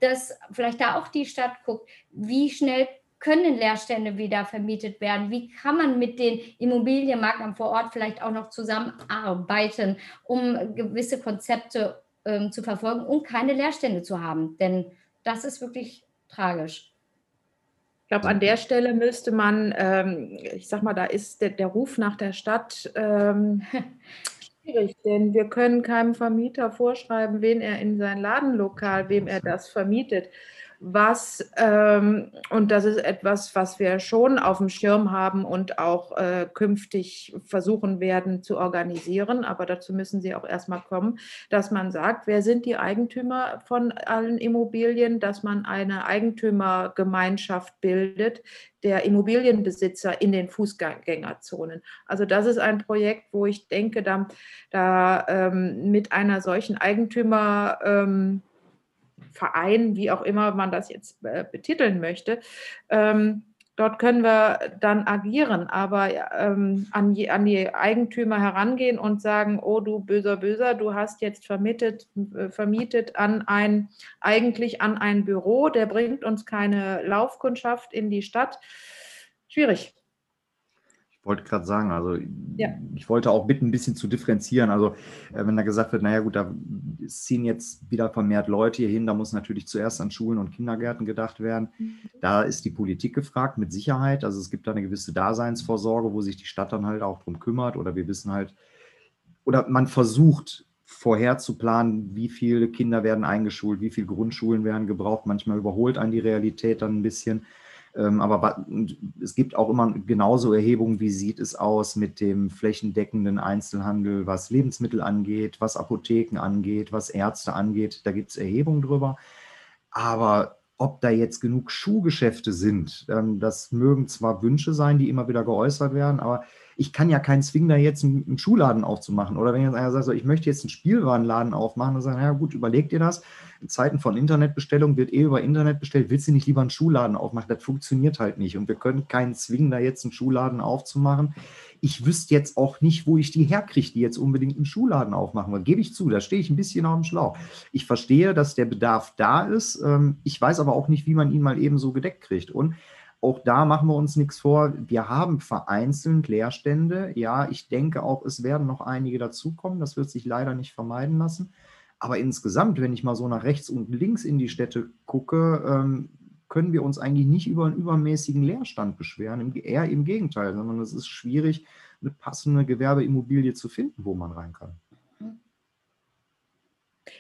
dass vielleicht da auch die Stadt guckt, wie schnell können Leerstände wieder vermietet werden? Wie kann man mit den Immobilienmaklern vor Ort vielleicht auch noch zusammenarbeiten, um gewisse Konzepte ähm, zu verfolgen und keine Leerstände zu haben? Denn das ist wirklich tragisch. Ich glaube, an der Stelle müsste man, ähm, ich sag mal, da ist der, der Ruf nach der Stadt ähm, schwierig, denn wir können keinem Vermieter vorschreiben, wen er in sein Ladenlokal, wem er das vermietet was, ähm, und das ist etwas, was wir schon auf dem Schirm haben und auch äh, künftig versuchen werden zu organisieren, aber dazu müssen sie auch erstmal kommen, dass man sagt, wer sind die Eigentümer von allen Immobilien, dass man eine Eigentümergemeinschaft bildet, der Immobilienbesitzer in den Fußgängerzonen. Also das ist ein Projekt, wo ich denke, da, da ähm, mit einer solchen Eigentümer ähm, Verein, wie auch immer man das jetzt äh, betiteln möchte. Ähm, dort können wir dann agieren, aber ähm, an, die, an, die, Eigentümer herangehen und sagen, oh du böser Böser, du hast jetzt vermietet, äh, vermietet an ein, eigentlich an ein Büro, der bringt uns keine Laufkundschaft in die Stadt. Schwierig wollte gerade sagen, also ja. ich wollte auch bitten, ein bisschen zu differenzieren. Also äh, wenn da gesagt wird, naja gut, da ziehen jetzt wieder vermehrt Leute hier hin, da muss natürlich zuerst an Schulen und Kindergärten gedacht werden. Mhm. Da ist die Politik gefragt, mit Sicherheit. Also es gibt da eine gewisse Daseinsvorsorge, wo sich die Stadt dann halt auch drum kümmert. Oder wir wissen halt, oder man versucht vorher zu planen, wie viele Kinder werden eingeschult, wie viele Grundschulen werden gebraucht. Manchmal überholt einen die Realität dann ein bisschen. Ähm, aber es gibt auch immer genauso Erhebungen, wie sieht es aus mit dem flächendeckenden Einzelhandel, was Lebensmittel angeht, was Apotheken angeht, was Ärzte angeht. Da gibt es Erhebungen drüber. Aber ob da jetzt genug Schuhgeschäfte sind, ähm, das mögen zwar Wünsche sein, die immer wieder geäußert werden, aber ich kann ja keinen zwingen, da jetzt einen, einen Schuhladen aufzumachen. Oder wenn jetzt einer sagt, so, ich möchte jetzt einen Spielwarenladen aufmachen, dann sagen, ja gut, überleg dir das. In Zeiten von Internetbestellung wird eh über Internet bestellt. Willst du nicht lieber einen Schuhladen aufmachen? Das funktioniert halt nicht. Und wir können keinen zwingen, da jetzt einen Schuhladen aufzumachen. Ich wüsste jetzt auch nicht, wo ich die herkriege, die jetzt unbedingt einen Schuhladen aufmachen wollen. Gebe ich zu, da stehe ich ein bisschen auf dem Schlauch. Ich verstehe, dass der Bedarf da ist. Ähm, ich weiß aber auch nicht, wie man ihn mal eben so gedeckt kriegt. Und auch da machen wir uns nichts vor. Wir haben vereinzelt Leerstände. Ja, ich denke auch, es werden noch einige dazukommen. Das wird sich leider nicht vermeiden lassen. Aber insgesamt, wenn ich mal so nach rechts und links in die Städte gucke, ähm, können wir uns eigentlich nicht über einen übermäßigen Leerstand beschweren. Eher im Gegenteil, sondern es ist schwierig, eine passende Gewerbeimmobilie zu finden, wo man rein kann. Man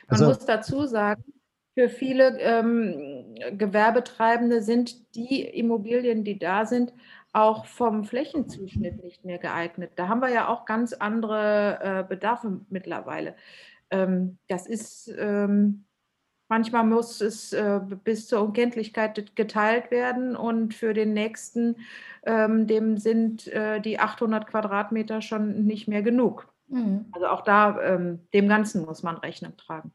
also, muss dazu sagen, für viele ähm, Gewerbetreibende sind die Immobilien, die da sind, auch vom Flächenzuschnitt nicht mehr geeignet. Da haben wir ja auch ganz andere äh, Bedarfe mittlerweile. Ähm, das ist, ähm, manchmal muss es äh, bis zur Unkenntlichkeit geteilt werden und für den nächsten, ähm, dem sind äh, die 800 Quadratmeter schon nicht mehr genug. Mhm. Also auch da, ähm, dem Ganzen muss man Rechnung tragen.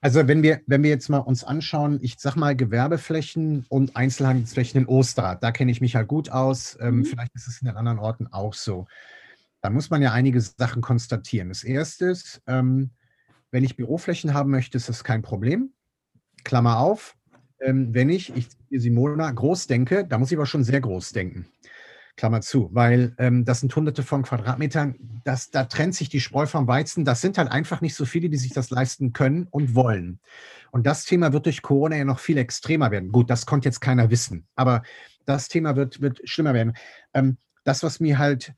Also wenn wir, wenn wir jetzt mal uns anschauen, ich sag mal Gewerbeflächen und Einzelhandelsflächen in Osterrad, da kenne ich mich halt gut aus. Ähm, mhm. Vielleicht ist es in den anderen Orten auch so. Da muss man ja einige Sachen konstatieren. Das erste ist, ähm, wenn ich Büroflächen haben möchte, ist das kein Problem. Klammer auf. Ähm, wenn ich, ich Simona, groß denke, da muss ich aber schon sehr groß denken. Klammer zu, weil ähm, das sind hunderte von Quadratmetern, das, da trennt sich die Spreu vom Weizen. Das sind halt einfach nicht so viele, die sich das leisten können und wollen. Und das Thema wird durch Corona ja noch viel extremer werden. Gut, das konnte jetzt keiner wissen, aber das Thema wird, wird schlimmer werden. Ähm, das, was mir halt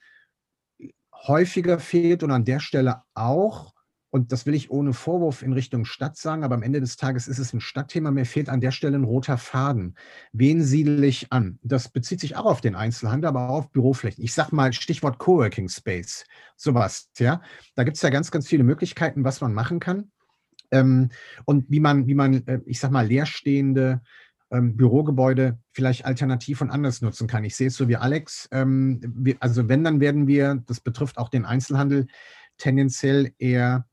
häufiger fehlt und an der Stelle auch, und das will ich ohne Vorwurf in Richtung Stadt sagen, aber am Ende des Tages ist es ein Stadtthema. Mir fehlt an der Stelle ein roter Faden. Wen siedle ich an? Das bezieht sich auch auf den Einzelhandel, aber auch auf Büroflächen. Ich sage mal Stichwort Coworking Space, sowas. Ja, da gibt es ja ganz, ganz viele Möglichkeiten, was man machen kann ähm, und wie man, wie man, äh, ich sag mal, leerstehende ähm, Bürogebäude vielleicht alternativ und anders nutzen kann. Ich sehe es so wie Alex. Ähm, wir, also wenn, dann werden wir, das betrifft auch den Einzelhandel, tendenziell eher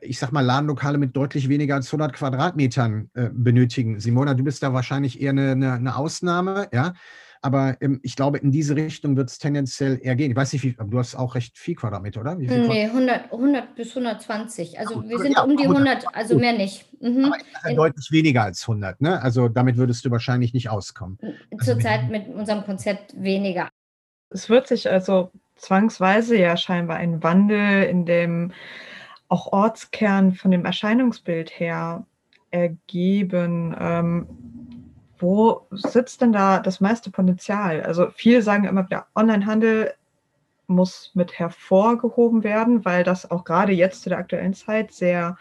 ich sag mal, Ladenlokale mit deutlich weniger als 100 Quadratmetern äh, benötigen. Simona, du bist da wahrscheinlich eher eine, eine, eine Ausnahme, ja. Aber ähm, ich glaube, in diese Richtung wird es tendenziell eher gehen. Ich weiß nicht, wie, du hast auch recht viel Quadratmeter, oder? Wie viel nee, 100, 100 bis 120. Also gut, wir sind ja, um die 100, also gut. mehr nicht. Mhm. Aber ja deutlich weniger als 100, ne? Also damit würdest du wahrscheinlich nicht auskommen. Also Zurzeit mit unserem Konzept weniger. Es wird sich also zwangsweise ja scheinbar ein Wandel in dem auch Ortskern von dem Erscheinungsbild her ergeben. Ähm, wo sitzt denn da das meiste Potenzial? Also viele sagen immer wieder, Onlinehandel muss mit hervorgehoben werden, weil das auch gerade jetzt zu der aktuellen Zeit sehr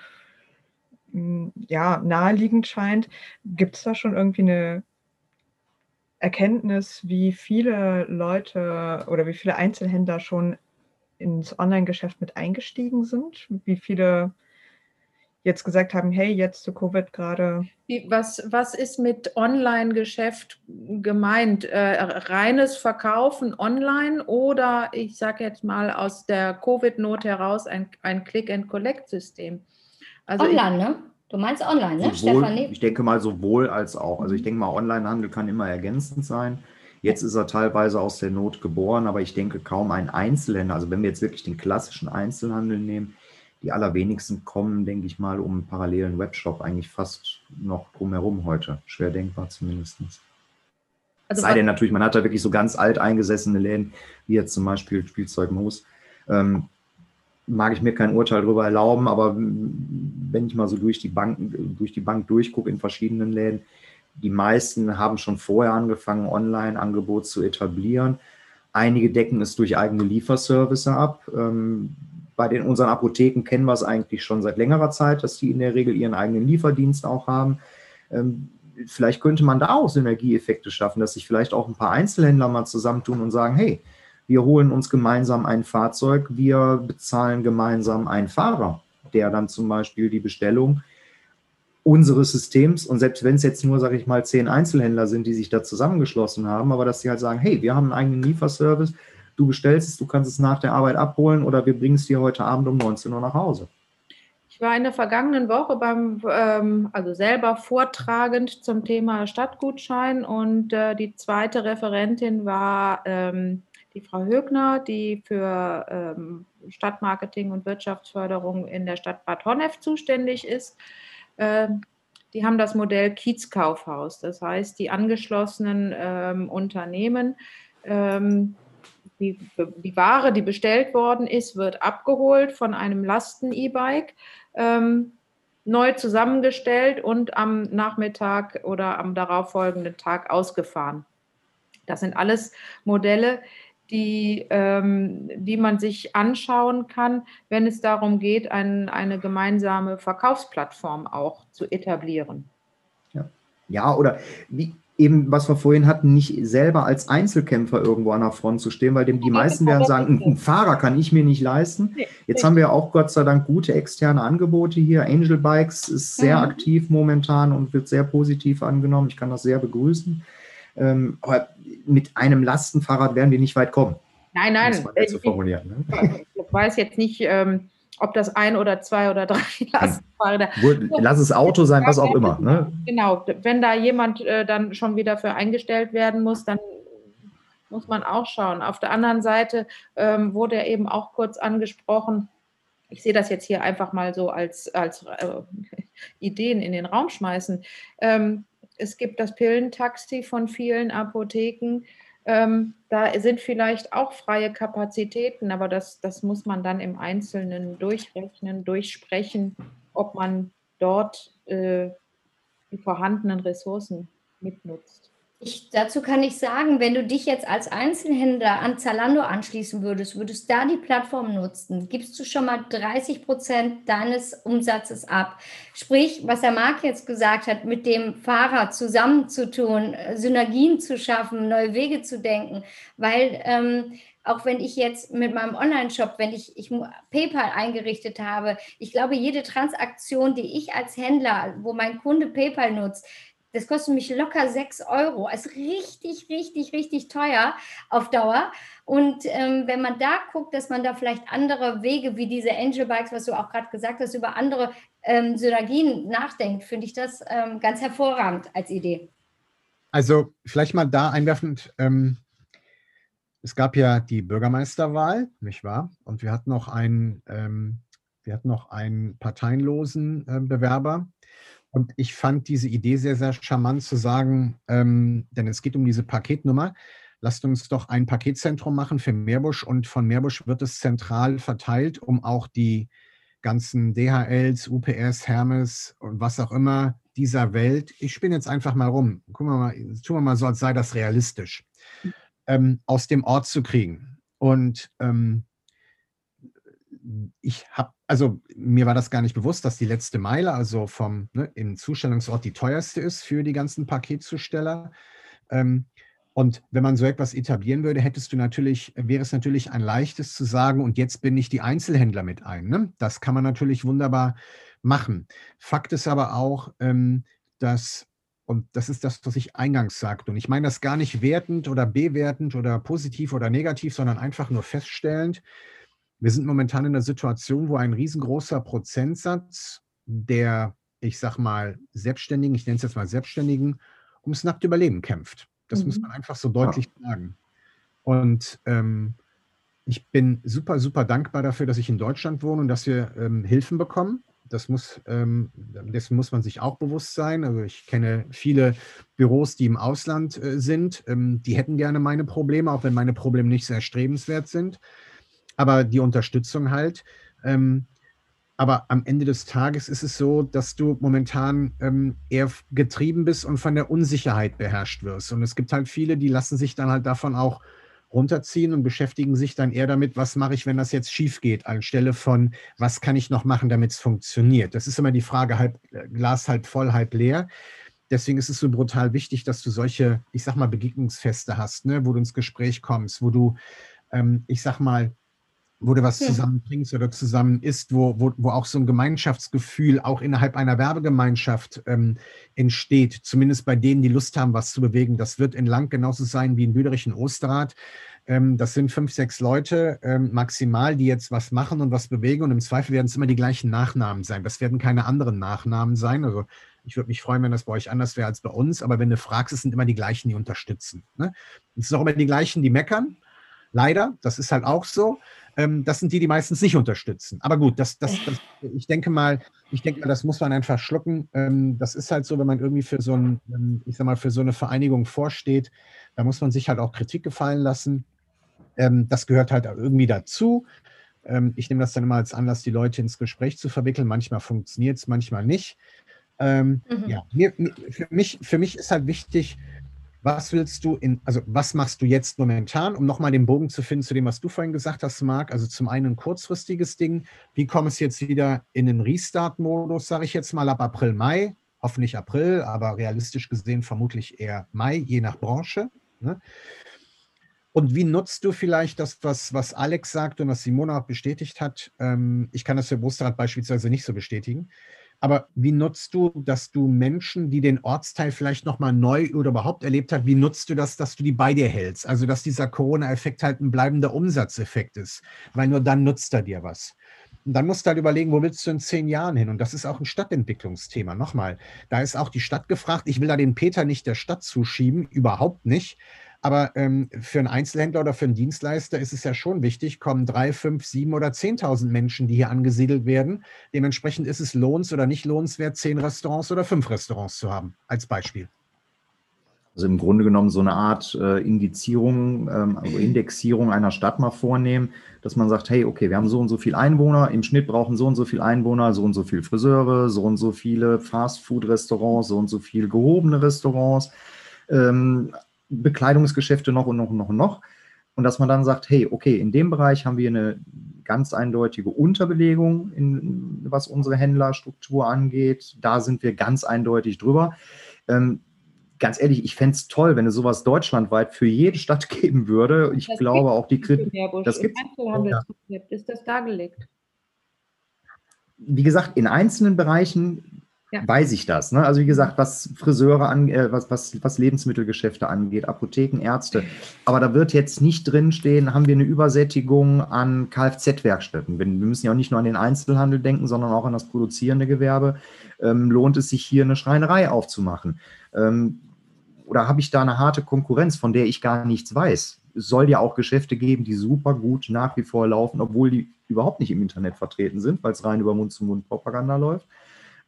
mm, ja, naheliegend scheint. Gibt es da schon irgendwie eine Erkenntnis, wie viele Leute oder wie viele Einzelhändler schon ins Online-Geschäft mit eingestiegen sind? Wie viele jetzt gesagt haben, hey, jetzt zu Covid gerade. Was, was ist mit Online-Geschäft gemeint? Äh, reines Verkaufen online oder ich sage jetzt mal aus der Covid-Not heraus ein, ein Click-and-Collect-System? Also online, ich, ne? Du meinst online, ne, sowohl, Stefanie? Ich denke mal sowohl als auch. Also ich denke mal, Onlinehandel kann immer ergänzend sein. Jetzt ist er teilweise aus der Not geboren, aber ich denke kaum ein Einzelhändler. Also wenn wir jetzt wirklich den klassischen Einzelhandel nehmen, die allerwenigsten kommen, denke ich mal, um einen parallelen Webshop eigentlich fast noch drumherum heute. Schwer denkbar zumindest. Also Sei denn natürlich, man hat da wirklich so ganz alt eingesessene Läden, wie jetzt zum Beispiel Spielzeug Moos. Ähm, mag ich mir kein Urteil darüber erlauben, aber wenn ich mal so durch die Bank, durch die Bank durchgucke in verschiedenen Läden, die meisten haben schon vorher angefangen, Online-Angebot zu etablieren. Einige decken es durch eigene Lieferservice ab. Ähm, bei den unseren Apotheken kennen wir es eigentlich schon seit längerer Zeit, dass die in der Regel ihren eigenen Lieferdienst auch haben. Ähm, vielleicht könnte man da auch Synergieeffekte schaffen, dass sich vielleicht auch ein paar Einzelhändler mal zusammentun und sagen, hey, wir holen uns gemeinsam ein Fahrzeug, wir bezahlen gemeinsam einen Fahrer, der dann zum Beispiel die Bestellung unseres Systems und selbst wenn es jetzt nur, sage ich mal, zehn Einzelhändler sind, die sich da zusammengeschlossen haben, aber dass sie halt sagen, hey, wir haben einen eigenen Lieferservice, du bestellst es, du kannst es nach der Arbeit abholen oder wir bringen es dir heute Abend um 19 Uhr nach Hause. Ich war in der vergangenen Woche beim, ähm, also selber vortragend zum Thema Stadtgutschein und äh, die zweite Referentin war ähm, die Frau Högner, die für ähm, Stadtmarketing und Wirtschaftsförderung in der Stadt Bad Honnef zuständig ist. Ähm, die haben das Modell Kiezkaufhaus, das heißt, die angeschlossenen ähm, Unternehmen ähm, die, die Ware, die bestellt worden ist, wird abgeholt von einem Lasten-E-Bike, ähm, neu zusammengestellt und am Nachmittag oder am darauffolgenden Tag ausgefahren. Das sind alles Modelle, die, ähm, die man sich anschauen kann, wenn es darum geht, ein, eine gemeinsame Verkaufsplattform auch zu etablieren. Ja, ja oder wie, eben, was wir vorhin hatten, nicht selber als Einzelkämpfer irgendwo an der Front zu stehen, weil dem die meisten werden sagen, ein Fahrer kann ich mir nicht leisten. Jetzt haben wir auch Gott sei Dank gute externe Angebote hier. Angel Bikes ist sehr mhm. aktiv momentan und wird sehr positiv angenommen. Ich kann das sehr begrüßen. Ähm, aber mit einem Lastenfahrrad werden wir nicht weit kommen. Nein, nein. Ich, ich, ich, weiß jetzt nicht, ähm, ob das ein oder zwei oder drei Lastenfahrräder. Lass es Auto sein, was auch immer. Ne? Genau, wenn da jemand äh, dann schon wieder für eingestellt werden muss, dann muss man auch schauen. Auf der anderen Seite ähm, wurde eben auch kurz angesprochen, ich sehe das jetzt hier einfach mal so als, als äh, Ideen in den Raum schmeißen. Ähm, es gibt das Pillentaxi von vielen Apotheken. Ähm, da sind vielleicht auch freie Kapazitäten, aber das, das muss man dann im Einzelnen durchrechnen, durchsprechen, ob man dort äh, die vorhandenen Ressourcen mitnutzt. Ich, dazu kann ich sagen, wenn du dich jetzt als Einzelhändler an Zalando anschließen würdest, würdest da die Plattform nutzen, gibst du schon mal 30 Prozent deines Umsatzes ab. Sprich, was der Marc jetzt gesagt hat, mit dem Fahrer zusammenzutun, Synergien zu schaffen, neue Wege zu denken, weil ähm, auch wenn ich jetzt mit meinem Online-Shop, wenn ich, ich PayPal eingerichtet habe, ich glaube, jede Transaktion, die ich als Händler, wo mein Kunde PayPal nutzt, das kostet mich locker 6 Euro. Ist richtig, richtig, richtig teuer auf Dauer. Und ähm, wenn man da guckt, dass man da vielleicht andere Wege wie diese Angel Bikes, was du auch gerade gesagt hast, über andere ähm, Synergien nachdenkt, finde ich das ähm, ganz hervorragend als Idee. Also vielleicht mal da einwerfend, ähm, es gab ja die Bürgermeisterwahl, nicht wahr? Und wir hatten noch einen, ähm, wir hatten noch einen parteienlosen äh, Bewerber. Und ich fand diese Idee sehr, sehr charmant zu sagen, ähm, denn es geht um diese Paketnummer. Lasst uns doch ein Paketzentrum machen für Meerbusch und von Meerbusch wird es zentral verteilt, um auch die ganzen DHLs, UPS, Hermes und was auch immer dieser Welt, ich spinne jetzt einfach mal rum, gucken wir mal, tun wir mal so, als sei das realistisch, ähm, aus dem Ort zu kriegen. Und ähm, ich habe, also mir war das gar nicht bewusst, dass die letzte Meile, also vom ne, im Zustellungsort die teuerste ist für die ganzen Paketzusteller. Ähm, und wenn man so etwas etablieren würde, hättest du natürlich, wäre es natürlich ein leichtes zu sagen, und jetzt bin ich die Einzelhändler mit ein. Ne? Das kann man natürlich wunderbar machen. Fakt ist aber auch, ähm, dass, und das ist das, was ich eingangs sagte, und ich meine das gar nicht wertend oder bewertend oder positiv oder negativ, sondern einfach nur feststellend, wir sind momentan in einer Situation, wo ein riesengroßer Prozentsatz der, ich sag mal, Selbstständigen, ich nenne es jetzt mal Selbstständigen, ums nackte Überleben kämpft. Das mhm. muss man einfach so deutlich ja. sagen. Und ähm, ich bin super, super dankbar dafür, dass ich in Deutschland wohne und dass wir ähm, Hilfen bekommen. Das muss, ähm, dessen muss man sich auch bewusst sein. Also ich kenne viele Büros, die im Ausland äh, sind. Ähm, die hätten gerne meine Probleme, auch wenn meine Probleme nicht sehr erstrebenswert sind. Aber die Unterstützung halt. Ähm, aber am Ende des Tages ist es so, dass du momentan ähm, eher getrieben bist und von der Unsicherheit beherrscht wirst. Und es gibt halt viele, die lassen sich dann halt davon auch runterziehen und beschäftigen sich dann eher damit, was mache ich, wenn das jetzt schief geht, anstelle von, was kann ich noch machen, damit es funktioniert. Das ist immer die Frage, halb, äh, Glas halb voll, halb leer. Deswegen ist es so brutal wichtig, dass du solche, ich sag mal, Begegnungsfeste hast, ne, wo du ins Gespräch kommst, wo du, ähm, ich sag mal, wo du was zusammenbringst oder zusammen isst, wo, wo, wo auch so ein Gemeinschaftsgefühl auch innerhalb einer Werbegemeinschaft ähm, entsteht, zumindest bei denen, die Lust haben, was zu bewegen. Das wird in Lang genauso sein wie in Büderich in Osterrad. Ähm, das sind fünf, sechs Leute ähm, maximal, die jetzt was machen und was bewegen und im Zweifel werden es immer die gleichen Nachnamen sein. Das werden keine anderen Nachnamen sein. Also ich würde mich freuen, wenn das bei euch anders wäre als bei uns, aber wenn du fragst, es sind immer die gleichen, die unterstützen. Ne? Es sind auch immer die gleichen, die meckern. Leider, das ist halt auch so. Ähm, das sind die, die meistens nicht unterstützen. Aber gut, das, das, das, ich denke mal, ich denke mal, das muss man einfach schlucken. Ähm, das ist halt so, wenn man irgendwie für so ein, ähm, ich sag mal, für so eine Vereinigung vorsteht, da muss man sich halt auch Kritik gefallen lassen. das gehört halt irgendwie dazu. ich nehme das dann immer als Anlass, die Leute ins Gespräch zu verwickeln. Manchmal funktioniert es, manchmal nicht. Ähm, mhm. Ja, mir, für, mich, für mich ist halt wichtig, was willst du in, also was machst du jetzt momentan, um nochmal den Bogen zu finden zu dem, was du vorhin gesagt hast, Marc? Also zum einen ein kurzfristiges Ding. Wie komme es jetzt wieder in den Restart-Modus, sage ich jetzt mal, ab April, Mai? Hoffentlich April, aber realistisch gesehen vermutlich eher Mai, je nach Branche. Ne? Und wie nutzt du vielleicht das, was, was Alex sagt und was Simona auch bestätigt hat? Ähm, ich kann das für Brusterrad beispielsweise nicht so bestätigen. Aber wie nutzt du, dass du Menschen, die den Ortsteil vielleicht nochmal neu oder überhaupt erlebt haben, wie nutzt du das, dass du die bei dir hältst? Also, dass dieser Corona-Effekt halt ein bleibender Umsatzeffekt ist, weil nur dann nutzt er dir was. Und dann musst du halt überlegen, wo willst du in zehn Jahren hin? Und das ist auch ein Stadtentwicklungsthema. Nochmal, da ist auch die Stadt gefragt. Ich will da den Peter nicht der Stadt zuschieben, überhaupt nicht. Aber ähm, für einen Einzelhändler oder für einen Dienstleister ist es ja schon wichtig, kommen drei, fünf, sieben oder zehntausend Menschen, die hier angesiedelt werden. Dementsprechend ist es lohns- oder nicht lohnenswert, zehn Restaurants oder fünf Restaurants zu haben, als Beispiel. Also im Grunde genommen so eine Art äh, Indizierung, ähm, also Indexierung einer Stadt mal vornehmen, dass man sagt, hey, okay, wir haben so und so viele Einwohner, im Schnitt brauchen so und so viele Einwohner, so und so viele Friseure, so und so viele Fast-Food-Restaurants, so und so viele gehobene Restaurants. Ähm, Bekleidungsgeschäfte noch und noch und noch und noch. Und dass man dann sagt, hey, okay, in dem Bereich haben wir eine ganz eindeutige Unterbelegung, in, was unsere Händlerstruktur angeht. Da sind wir ganz eindeutig drüber. Ähm, ganz ehrlich, ich fände es toll, wenn es sowas deutschlandweit für jede Stadt geben würde. Ich das glaube auch die Kritik. Das gibt Ist das dargelegt? Wie gesagt, in einzelnen Bereichen ja. weiß ich das. Ne? Also wie gesagt, was Friseure an, äh, was, was, was Lebensmittelgeschäfte angeht, Apotheken, Ärzte. Aber da wird jetzt nicht drinstehen, haben wir eine Übersättigung an Kfz-Werkstätten. Wir müssen ja auch nicht nur an den Einzelhandel denken, sondern auch an das produzierende Gewerbe. Ähm, lohnt es sich hier eine Schreinerei aufzumachen? Ähm, oder habe ich da eine harte Konkurrenz, von der ich gar nichts weiß? Es soll ja auch Geschäfte geben, die super gut nach wie vor laufen, obwohl die überhaupt nicht im Internet vertreten sind, weil es rein über Mund-zu-Mund-Propaganda läuft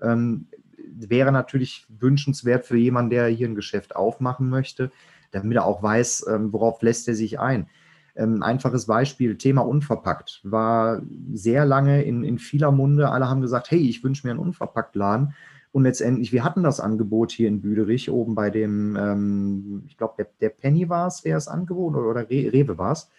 ähm, wäre natürlich wünschenswert für jemanden, der hier ein Geschäft aufmachen möchte, damit er auch weiß, ähm, worauf lässt er sich ein. Ähm, einfaches Beispiel, Thema unverpackt, war sehr lange in, in vieler Munde. Alle haben gesagt, hey, ich wünsche mir einen Unverpacktladen. Und letztendlich, wir hatten das Angebot hier in Büderich, oben bei dem, ähm, ich glaube, der, der, Penny war es, der es angeboten oder, oder Rewe war es.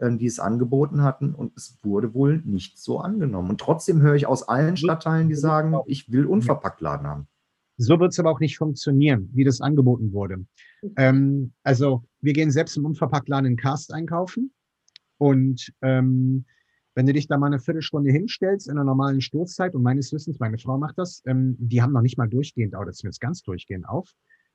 Ähm, die es angeboten hatten und es wurde wohl nicht so angenommen. Und trotzdem höre ich aus allen Stadtteilen, die sagen, ich will unverpackt Laden haben. So wird es aber auch nicht funktionieren, wie das angeboten wurde. Ähm, also wir gehen selbst im Unverpacktladen in Cast einkaufen und ähm, wenn du dich da mal eine Viertelstunde hinstellst in einer normalen Stoßzeit, und meines Wissens, meine Frau macht das, ähm, die haben noch nicht mal durchgehend, das jetzt ganz durchgehend auf,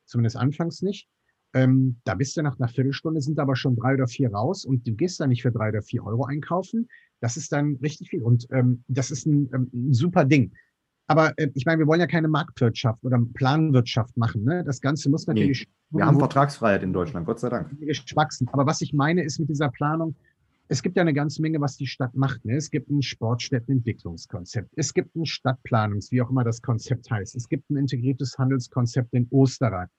zumindest anfangs nicht. Ähm, da bist du nach einer Viertelstunde, sind aber schon drei oder vier raus und du gehst da nicht für drei oder vier Euro einkaufen. Das ist dann richtig viel und ähm, das ist ein, ähm, ein super Ding. Aber äh, ich meine, wir wollen ja keine Marktwirtschaft oder Planwirtschaft machen. Ne? Das Ganze muss natürlich. Nee, wir haben Vertragsfreiheit in Deutschland, Gott sei Dank. Wachsen. Aber was ich meine, ist mit dieser Planung, es gibt ja eine ganze Menge, was die Stadt macht. Ne? Es gibt ein Sportstättenentwicklungskonzept. Es gibt ein Stadtplanungs, wie auch immer das Konzept heißt. Es gibt ein integriertes Handelskonzept in Osterrad.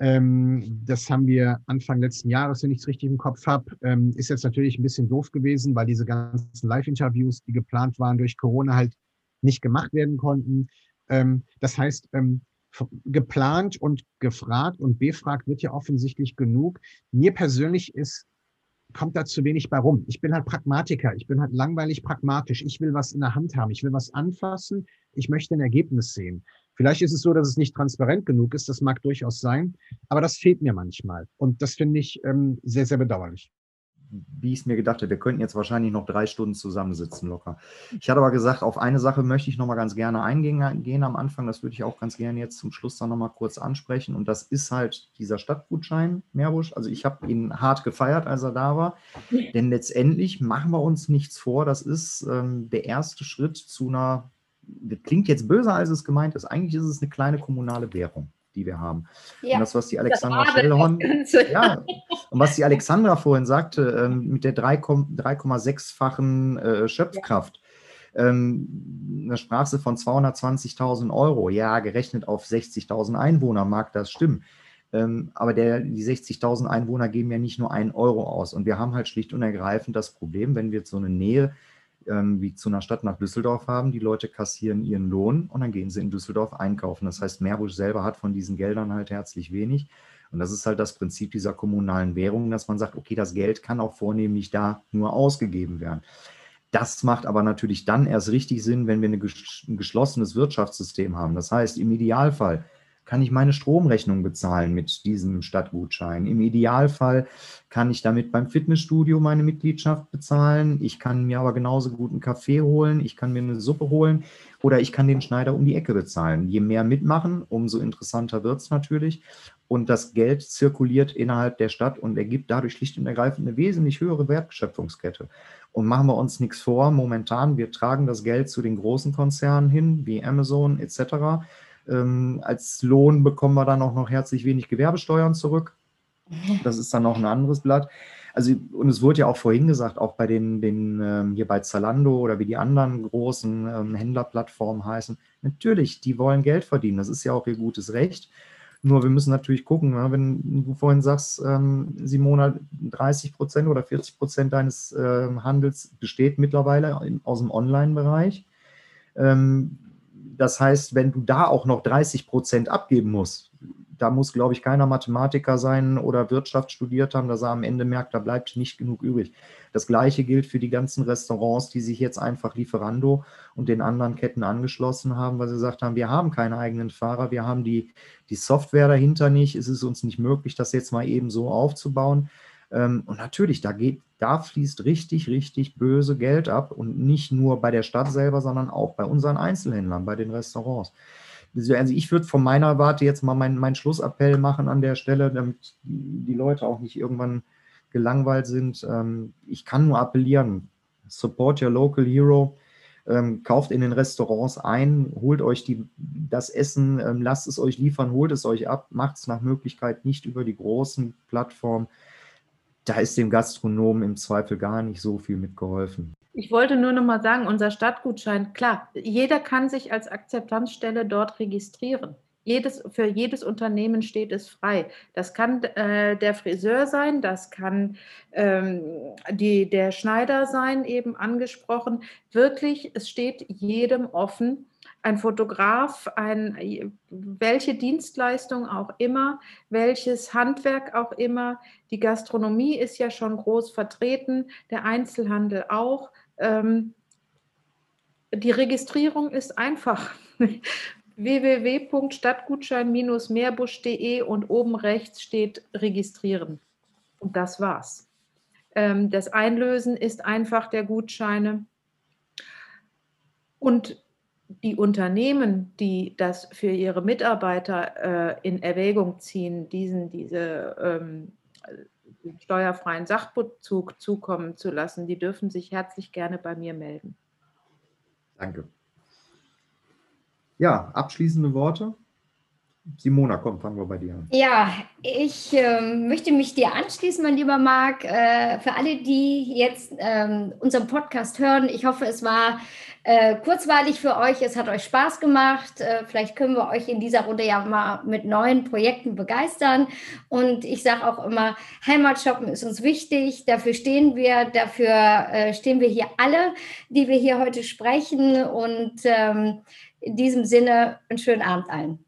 Ähm, das haben wir Anfang letzten Jahres, wenn ich es richtig im Kopf habe. Ähm, ist jetzt natürlich ein bisschen doof gewesen, weil diese ganzen Live-Interviews, die geplant waren durch Corona, halt nicht gemacht werden konnten. Ähm, das heißt, ähm, geplant und gefragt und befragt wird ja offensichtlich genug. Mir persönlich ist kommt da zu wenig bei rum. Ich bin halt Pragmatiker, ich bin halt langweilig pragmatisch. Ich will was in der Hand haben, ich will was anfassen, ich möchte ein Ergebnis sehen. Vielleicht ist es so, dass es nicht transparent genug ist, das mag durchaus sein, aber das fehlt mir manchmal. Und das finde ich ähm, sehr, sehr bedauerlich wie ich es mir gedacht habe, wir könnten jetzt wahrscheinlich noch drei Stunden zusammensitzen locker. Ich hatte aber gesagt, auf eine Sache möchte ich noch mal ganz gerne eingehen gehen am Anfang. Das würde ich auch ganz gerne jetzt zum Schluss dann noch mal kurz ansprechen. Und das ist halt dieser Stadtgutschein Meerbusch. Also ich habe ihn hart gefeiert, als er da war. Denn letztendlich machen wir uns nichts vor. Das ist ähm, der erste Schritt zu einer, das klingt jetzt böser, als es gemeint ist. Eigentlich ist es eine kleine kommunale Währung die wir haben. Ja, und das, was die Alexandra Schellhorn, ja, und was die Alexandra vorhin sagte, ähm, mit der 3,6-fachen äh, Schöpfkraft. Ähm, eine sprach sie von 220.000 Euro. Ja, gerechnet auf 60.000 Einwohner mag das stimmen. Ähm, aber der, die 60.000 Einwohner geben ja nicht nur einen Euro aus. Und wir haben halt schlicht und ergreifend das Problem, wenn wir so eine Nähe ähm, wie zu einer Stadt nach Düsseldorf haben. Die Leute kassieren ihren Lohn und dann gehen sie in Düsseldorf einkaufen. Das heißt, Meerbusch selber hat von diesen Geldern halt herzlich wenig. Und das ist halt das Prinzip dieser kommunalen Währung, dass man sagt, okay, das Geld kann auch vornehmlich da nur ausgegeben werden. Das macht aber natürlich dann erst richtig Sinn, wenn wir ein geschlossenes Wirtschaftssystem haben. Das heißt, im Idealfall kann ich meine Stromrechnung bezahlen mit diesem Stadtgutschein. Im Idealfall kann ich damit beim Fitnessstudio meine Mitgliedschaft bezahlen. Ich kann mir aber genauso gut einen Kaffee holen. Ich kann mir eine Suppe holen oder ich kann den Schneider um die Ecke bezahlen. Je mehr mitmachen, umso interessanter wird es natürlich. Und das Geld zirkuliert innerhalb der Stadt und ergibt dadurch schlicht und ergreifend eine wesentlich höhere Wertschöpfungskette. Und machen wir uns nichts vor, momentan, wir tragen das Geld zu den großen Konzernen hin, wie Amazon etc. Ähm, als Lohn bekommen wir dann auch noch herzlich wenig Gewerbesteuern zurück. Das ist dann noch ein anderes Blatt. Also, und es wurde ja auch vorhin gesagt, auch bei den, den ähm, hier bei Zalando oder wie die anderen großen ähm, Händlerplattformen heißen, natürlich, die wollen Geld verdienen. Das ist ja auch ihr gutes Recht. Nur wir müssen natürlich gucken, ne, wenn du vorhin sagst, ähm, Simona, 30 Prozent oder 40 Prozent deines äh, Handels besteht mittlerweile in, aus dem Online-Bereich. Ähm, das heißt, wenn du da auch noch 30 Prozent abgeben musst, da muss, glaube ich, keiner Mathematiker sein oder Wirtschaft studiert haben, dass er am Ende merkt, da bleibt nicht genug übrig. Das gleiche gilt für die ganzen Restaurants, die sich jetzt einfach Lieferando und den anderen Ketten angeschlossen haben, weil sie gesagt haben, wir haben keine eigenen Fahrer, wir haben die, die Software dahinter nicht, es ist uns nicht möglich, das jetzt mal eben so aufzubauen. Ähm, und natürlich, da geht, da fließt richtig, richtig böse Geld ab und nicht nur bei der Stadt selber, sondern auch bei unseren Einzelhändlern, bei den Restaurants. Also ich würde von meiner Warte jetzt mal meinen mein Schlussappell machen an der Stelle, damit die Leute auch nicht irgendwann gelangweilt sind. Ähm, ich kann nur appellieren, support your local hero. Ähm, kauft in den Restaurants ein, holt euch die, das Essen, ähm, lasst es euch liefern, holt es euch ab, macht es nach Möglichkeit nicht über die großen Plattformen da ist dem Gastronomen im Zweifel gar nicht so viel mitgeholfen. Ich wollte nur noch mal sagen, unser Stadtgutschein, klar, jeder kann sich als Akzeptanzstelle dort registrieren. jedes, für jedes Unternehmen steht es frei. Das kann äh, der Friseur sein, das kann ähm, die, der Schneider sein, eben angesprochen. Wirklich, es steht jedem offen. Ein Fotograf, ein, welche Dienstleistung auch immer, welches Handwerk auch immer. Die Gastronomie ist ja schon groß vertreten, der Einzelhandel auch. Ähm, die Registrierung ist einfach www.stadtgutschein-meerbusch.de und oben rechts steht registrieren. Und das war's. Ähm, das Einlösen ist einfach der Gutscheine. Und die Unternehmen, die das für ihre Mitarbeiter äh, in Erwägung ziehen, diesen diese ähm, steuerfreien Sachbezug zukommen zu lassen, die dürfen sich herzlich gerne bei mir melden. Danke. Ja, abschließende Worte. Simona, komm, fangen wir bei dir an. Ja, ich äh, möchte mich dir anschließen, mein lieber Marc. Äh, für alle, die jetzt ähm, unseren Podcast hören, ich hoffe, es war äh, kurzweilig für euch. Es hat euch Spaß gemacht. Äh, vielleicht können wir euch in dieser Runde ja mal mit neuen Projekten begeistern. Und ich sage auch immer, Heimatshoppen ist uns wichtig. Dafür stehen wir. Dafür äh, stehen wir hier alle, die wir hier heute sprechen. Und ähm, in diesem Sinne, einen schönen Abend allen.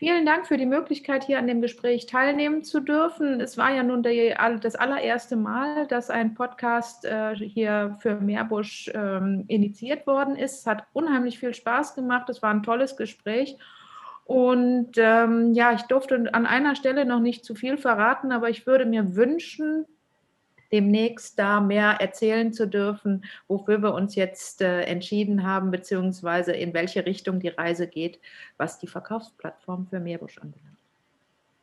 Vielen Dank für die Möglichkeit, hier an dem Gespräch teilnehmen zu dürfen. Es war ja nun die, das allererste Mal, dass ein Podcast äh, hier für Meerbusch ähm, initiiert worden ist. Es hat unheimlich viel Spaß gemacht. Es war ein tolles Gespräch. Und ähm, ja, ich durfte an einer Stelle noch nicht zu viel verraten, aber ich würde mir wünschen, demnächst da mehr erzählen zu dürfen, wofür wir uns jetzt äh, entschieden haben, beziehungsweise in welche Richtung die Reise geht, was die Verkaufsplattform für Meerbusch anbelangt.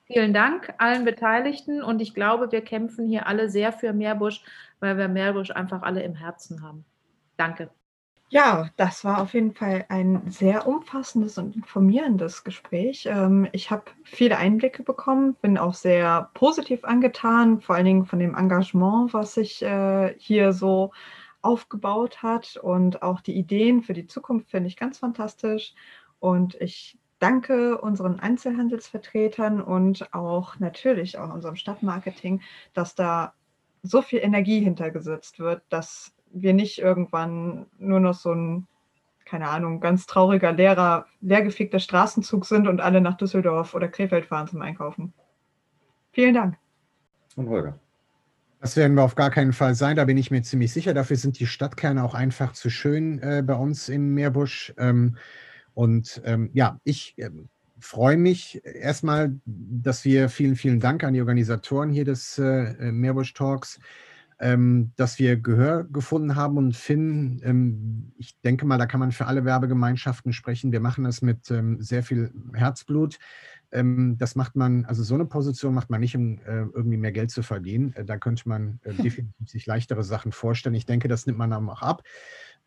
Vielen Dank allen Beteiligten und ich glaube, wir kämpfen hier alle sehr für Meerbusch, weil wir Meerbusch einfach alle im Herzen haben. Danke. Ja, das war auf jeden Fall ein sehr umfassendes und informierendes Gespräch. Ähm, ich habe viele Einblicke bekommen, bin auch sehr positiv angetan, vor allen Dingen von dem Engagement, was sich äh, hier so aufgebaut hat und auch die Ideen für die Zukunft finde ich ganz fantastisch. Und ich danke unseren Einzelhandelsvertretern und auch natürlich auch unserem Stadtmarketing, dass da so viel Energie hintergesetzt wird, dass wir nicht irgendwann nur noch so ein, keine Ahnung, ganz trauriger, leerer, leergefickter Straßenzug sind und alle nach Düsseldorf oder Krefeld fahren zum Einkaufen. Vielen Dank. Und Holger. Das werden wir auf gar keinen Fall sein, da bin ich mir ziemlich sicher. Dafür sind die Stadtkerne auch einfach zu schön äh, bei uns in Meerbusch. Ähm, und ähm, ja, ich äh, freue mich erstmal, dass wir vielen, vielen Dank an die Organisatoren hier des äh, Meerbusch Talks ähm, dass wir Gehör gefunden haben und Finn, ähm, ich denke mal, da kann man für alle Werbegemeinschaften sprechen. Wir machen das mit ähm, sehr viel Herzblut. Ähm, das macht man, also so eine Position macht man nicht, um äh, irgendwie mehr Geld zu verdienen. Äh, da könnte man äh, definitiv sich leichtere Sachen vorstellen. Ich denke, das nimmt man dann auch ab.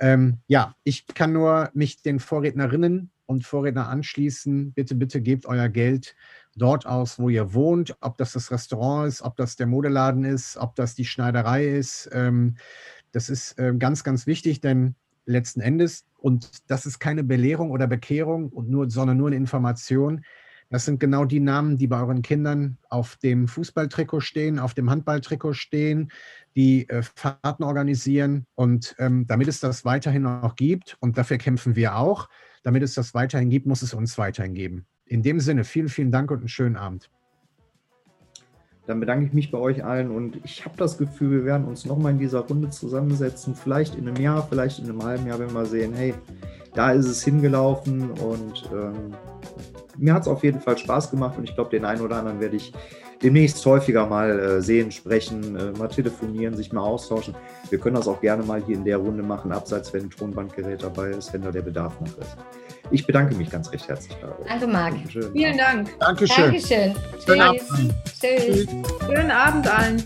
Ähm, ja, ich kann nur mich den Vorrednerinnen und Vorredner anschließen. Bitte, bitte gebt euer Geld dort aus, wo ihr wohnt, ob das das Restaurant ist, ob das der Modeladen ist, ob das die Schneiderei ist. Ähm, das ist ähm, ganz, ganz wichtig, denn letzten Endes, und das ist keine Belehrung oder Bekehrung, und nur, sondern nur eine Information, das sind genau die Namen, die bei euren Kindern auf dem Fußballtrikot stehen, auf dem Handballtrikot stehen, die äh, Fahrten organisieren. Und ähm, damit es das weiterhin noch gibt, und dafür kämpfen wir auch, damit es das weiterhin gibt, muss es uns weiterhin geben. In dem Sinne, vielen, vielen Dank und einen schönen Abend. Dann bedanke ich mich bei euch allen und ich habe das Gefühl, wir werden uns nochmal in dieser Runde zusammensetzen. Vielleicht in einem Jahr, vielleicht in einem halben Jahr, wenn wir sehen, hey, da ist es hingelaufen und ähm, mir hat es auf jeden Fall Spaß gemacht und ich glaube, den einen oder anderen werde ich demnächst häufiger mal äh, sehen, sprechen, äh, mal telefonieren, sich mal austauschen. Wir können das auch gerne mal hier in der Runde machen, abseits wenn ein Tonbandgerät dabei ist, wenn da der Bedarf nach ist. Ich bedanke mich ganz recht herzlich. Danke, Marc. Vielen Dank. Dankeschön. Dankeschön. Schönen Tschüss. Tschüss. Schönen Abend allen.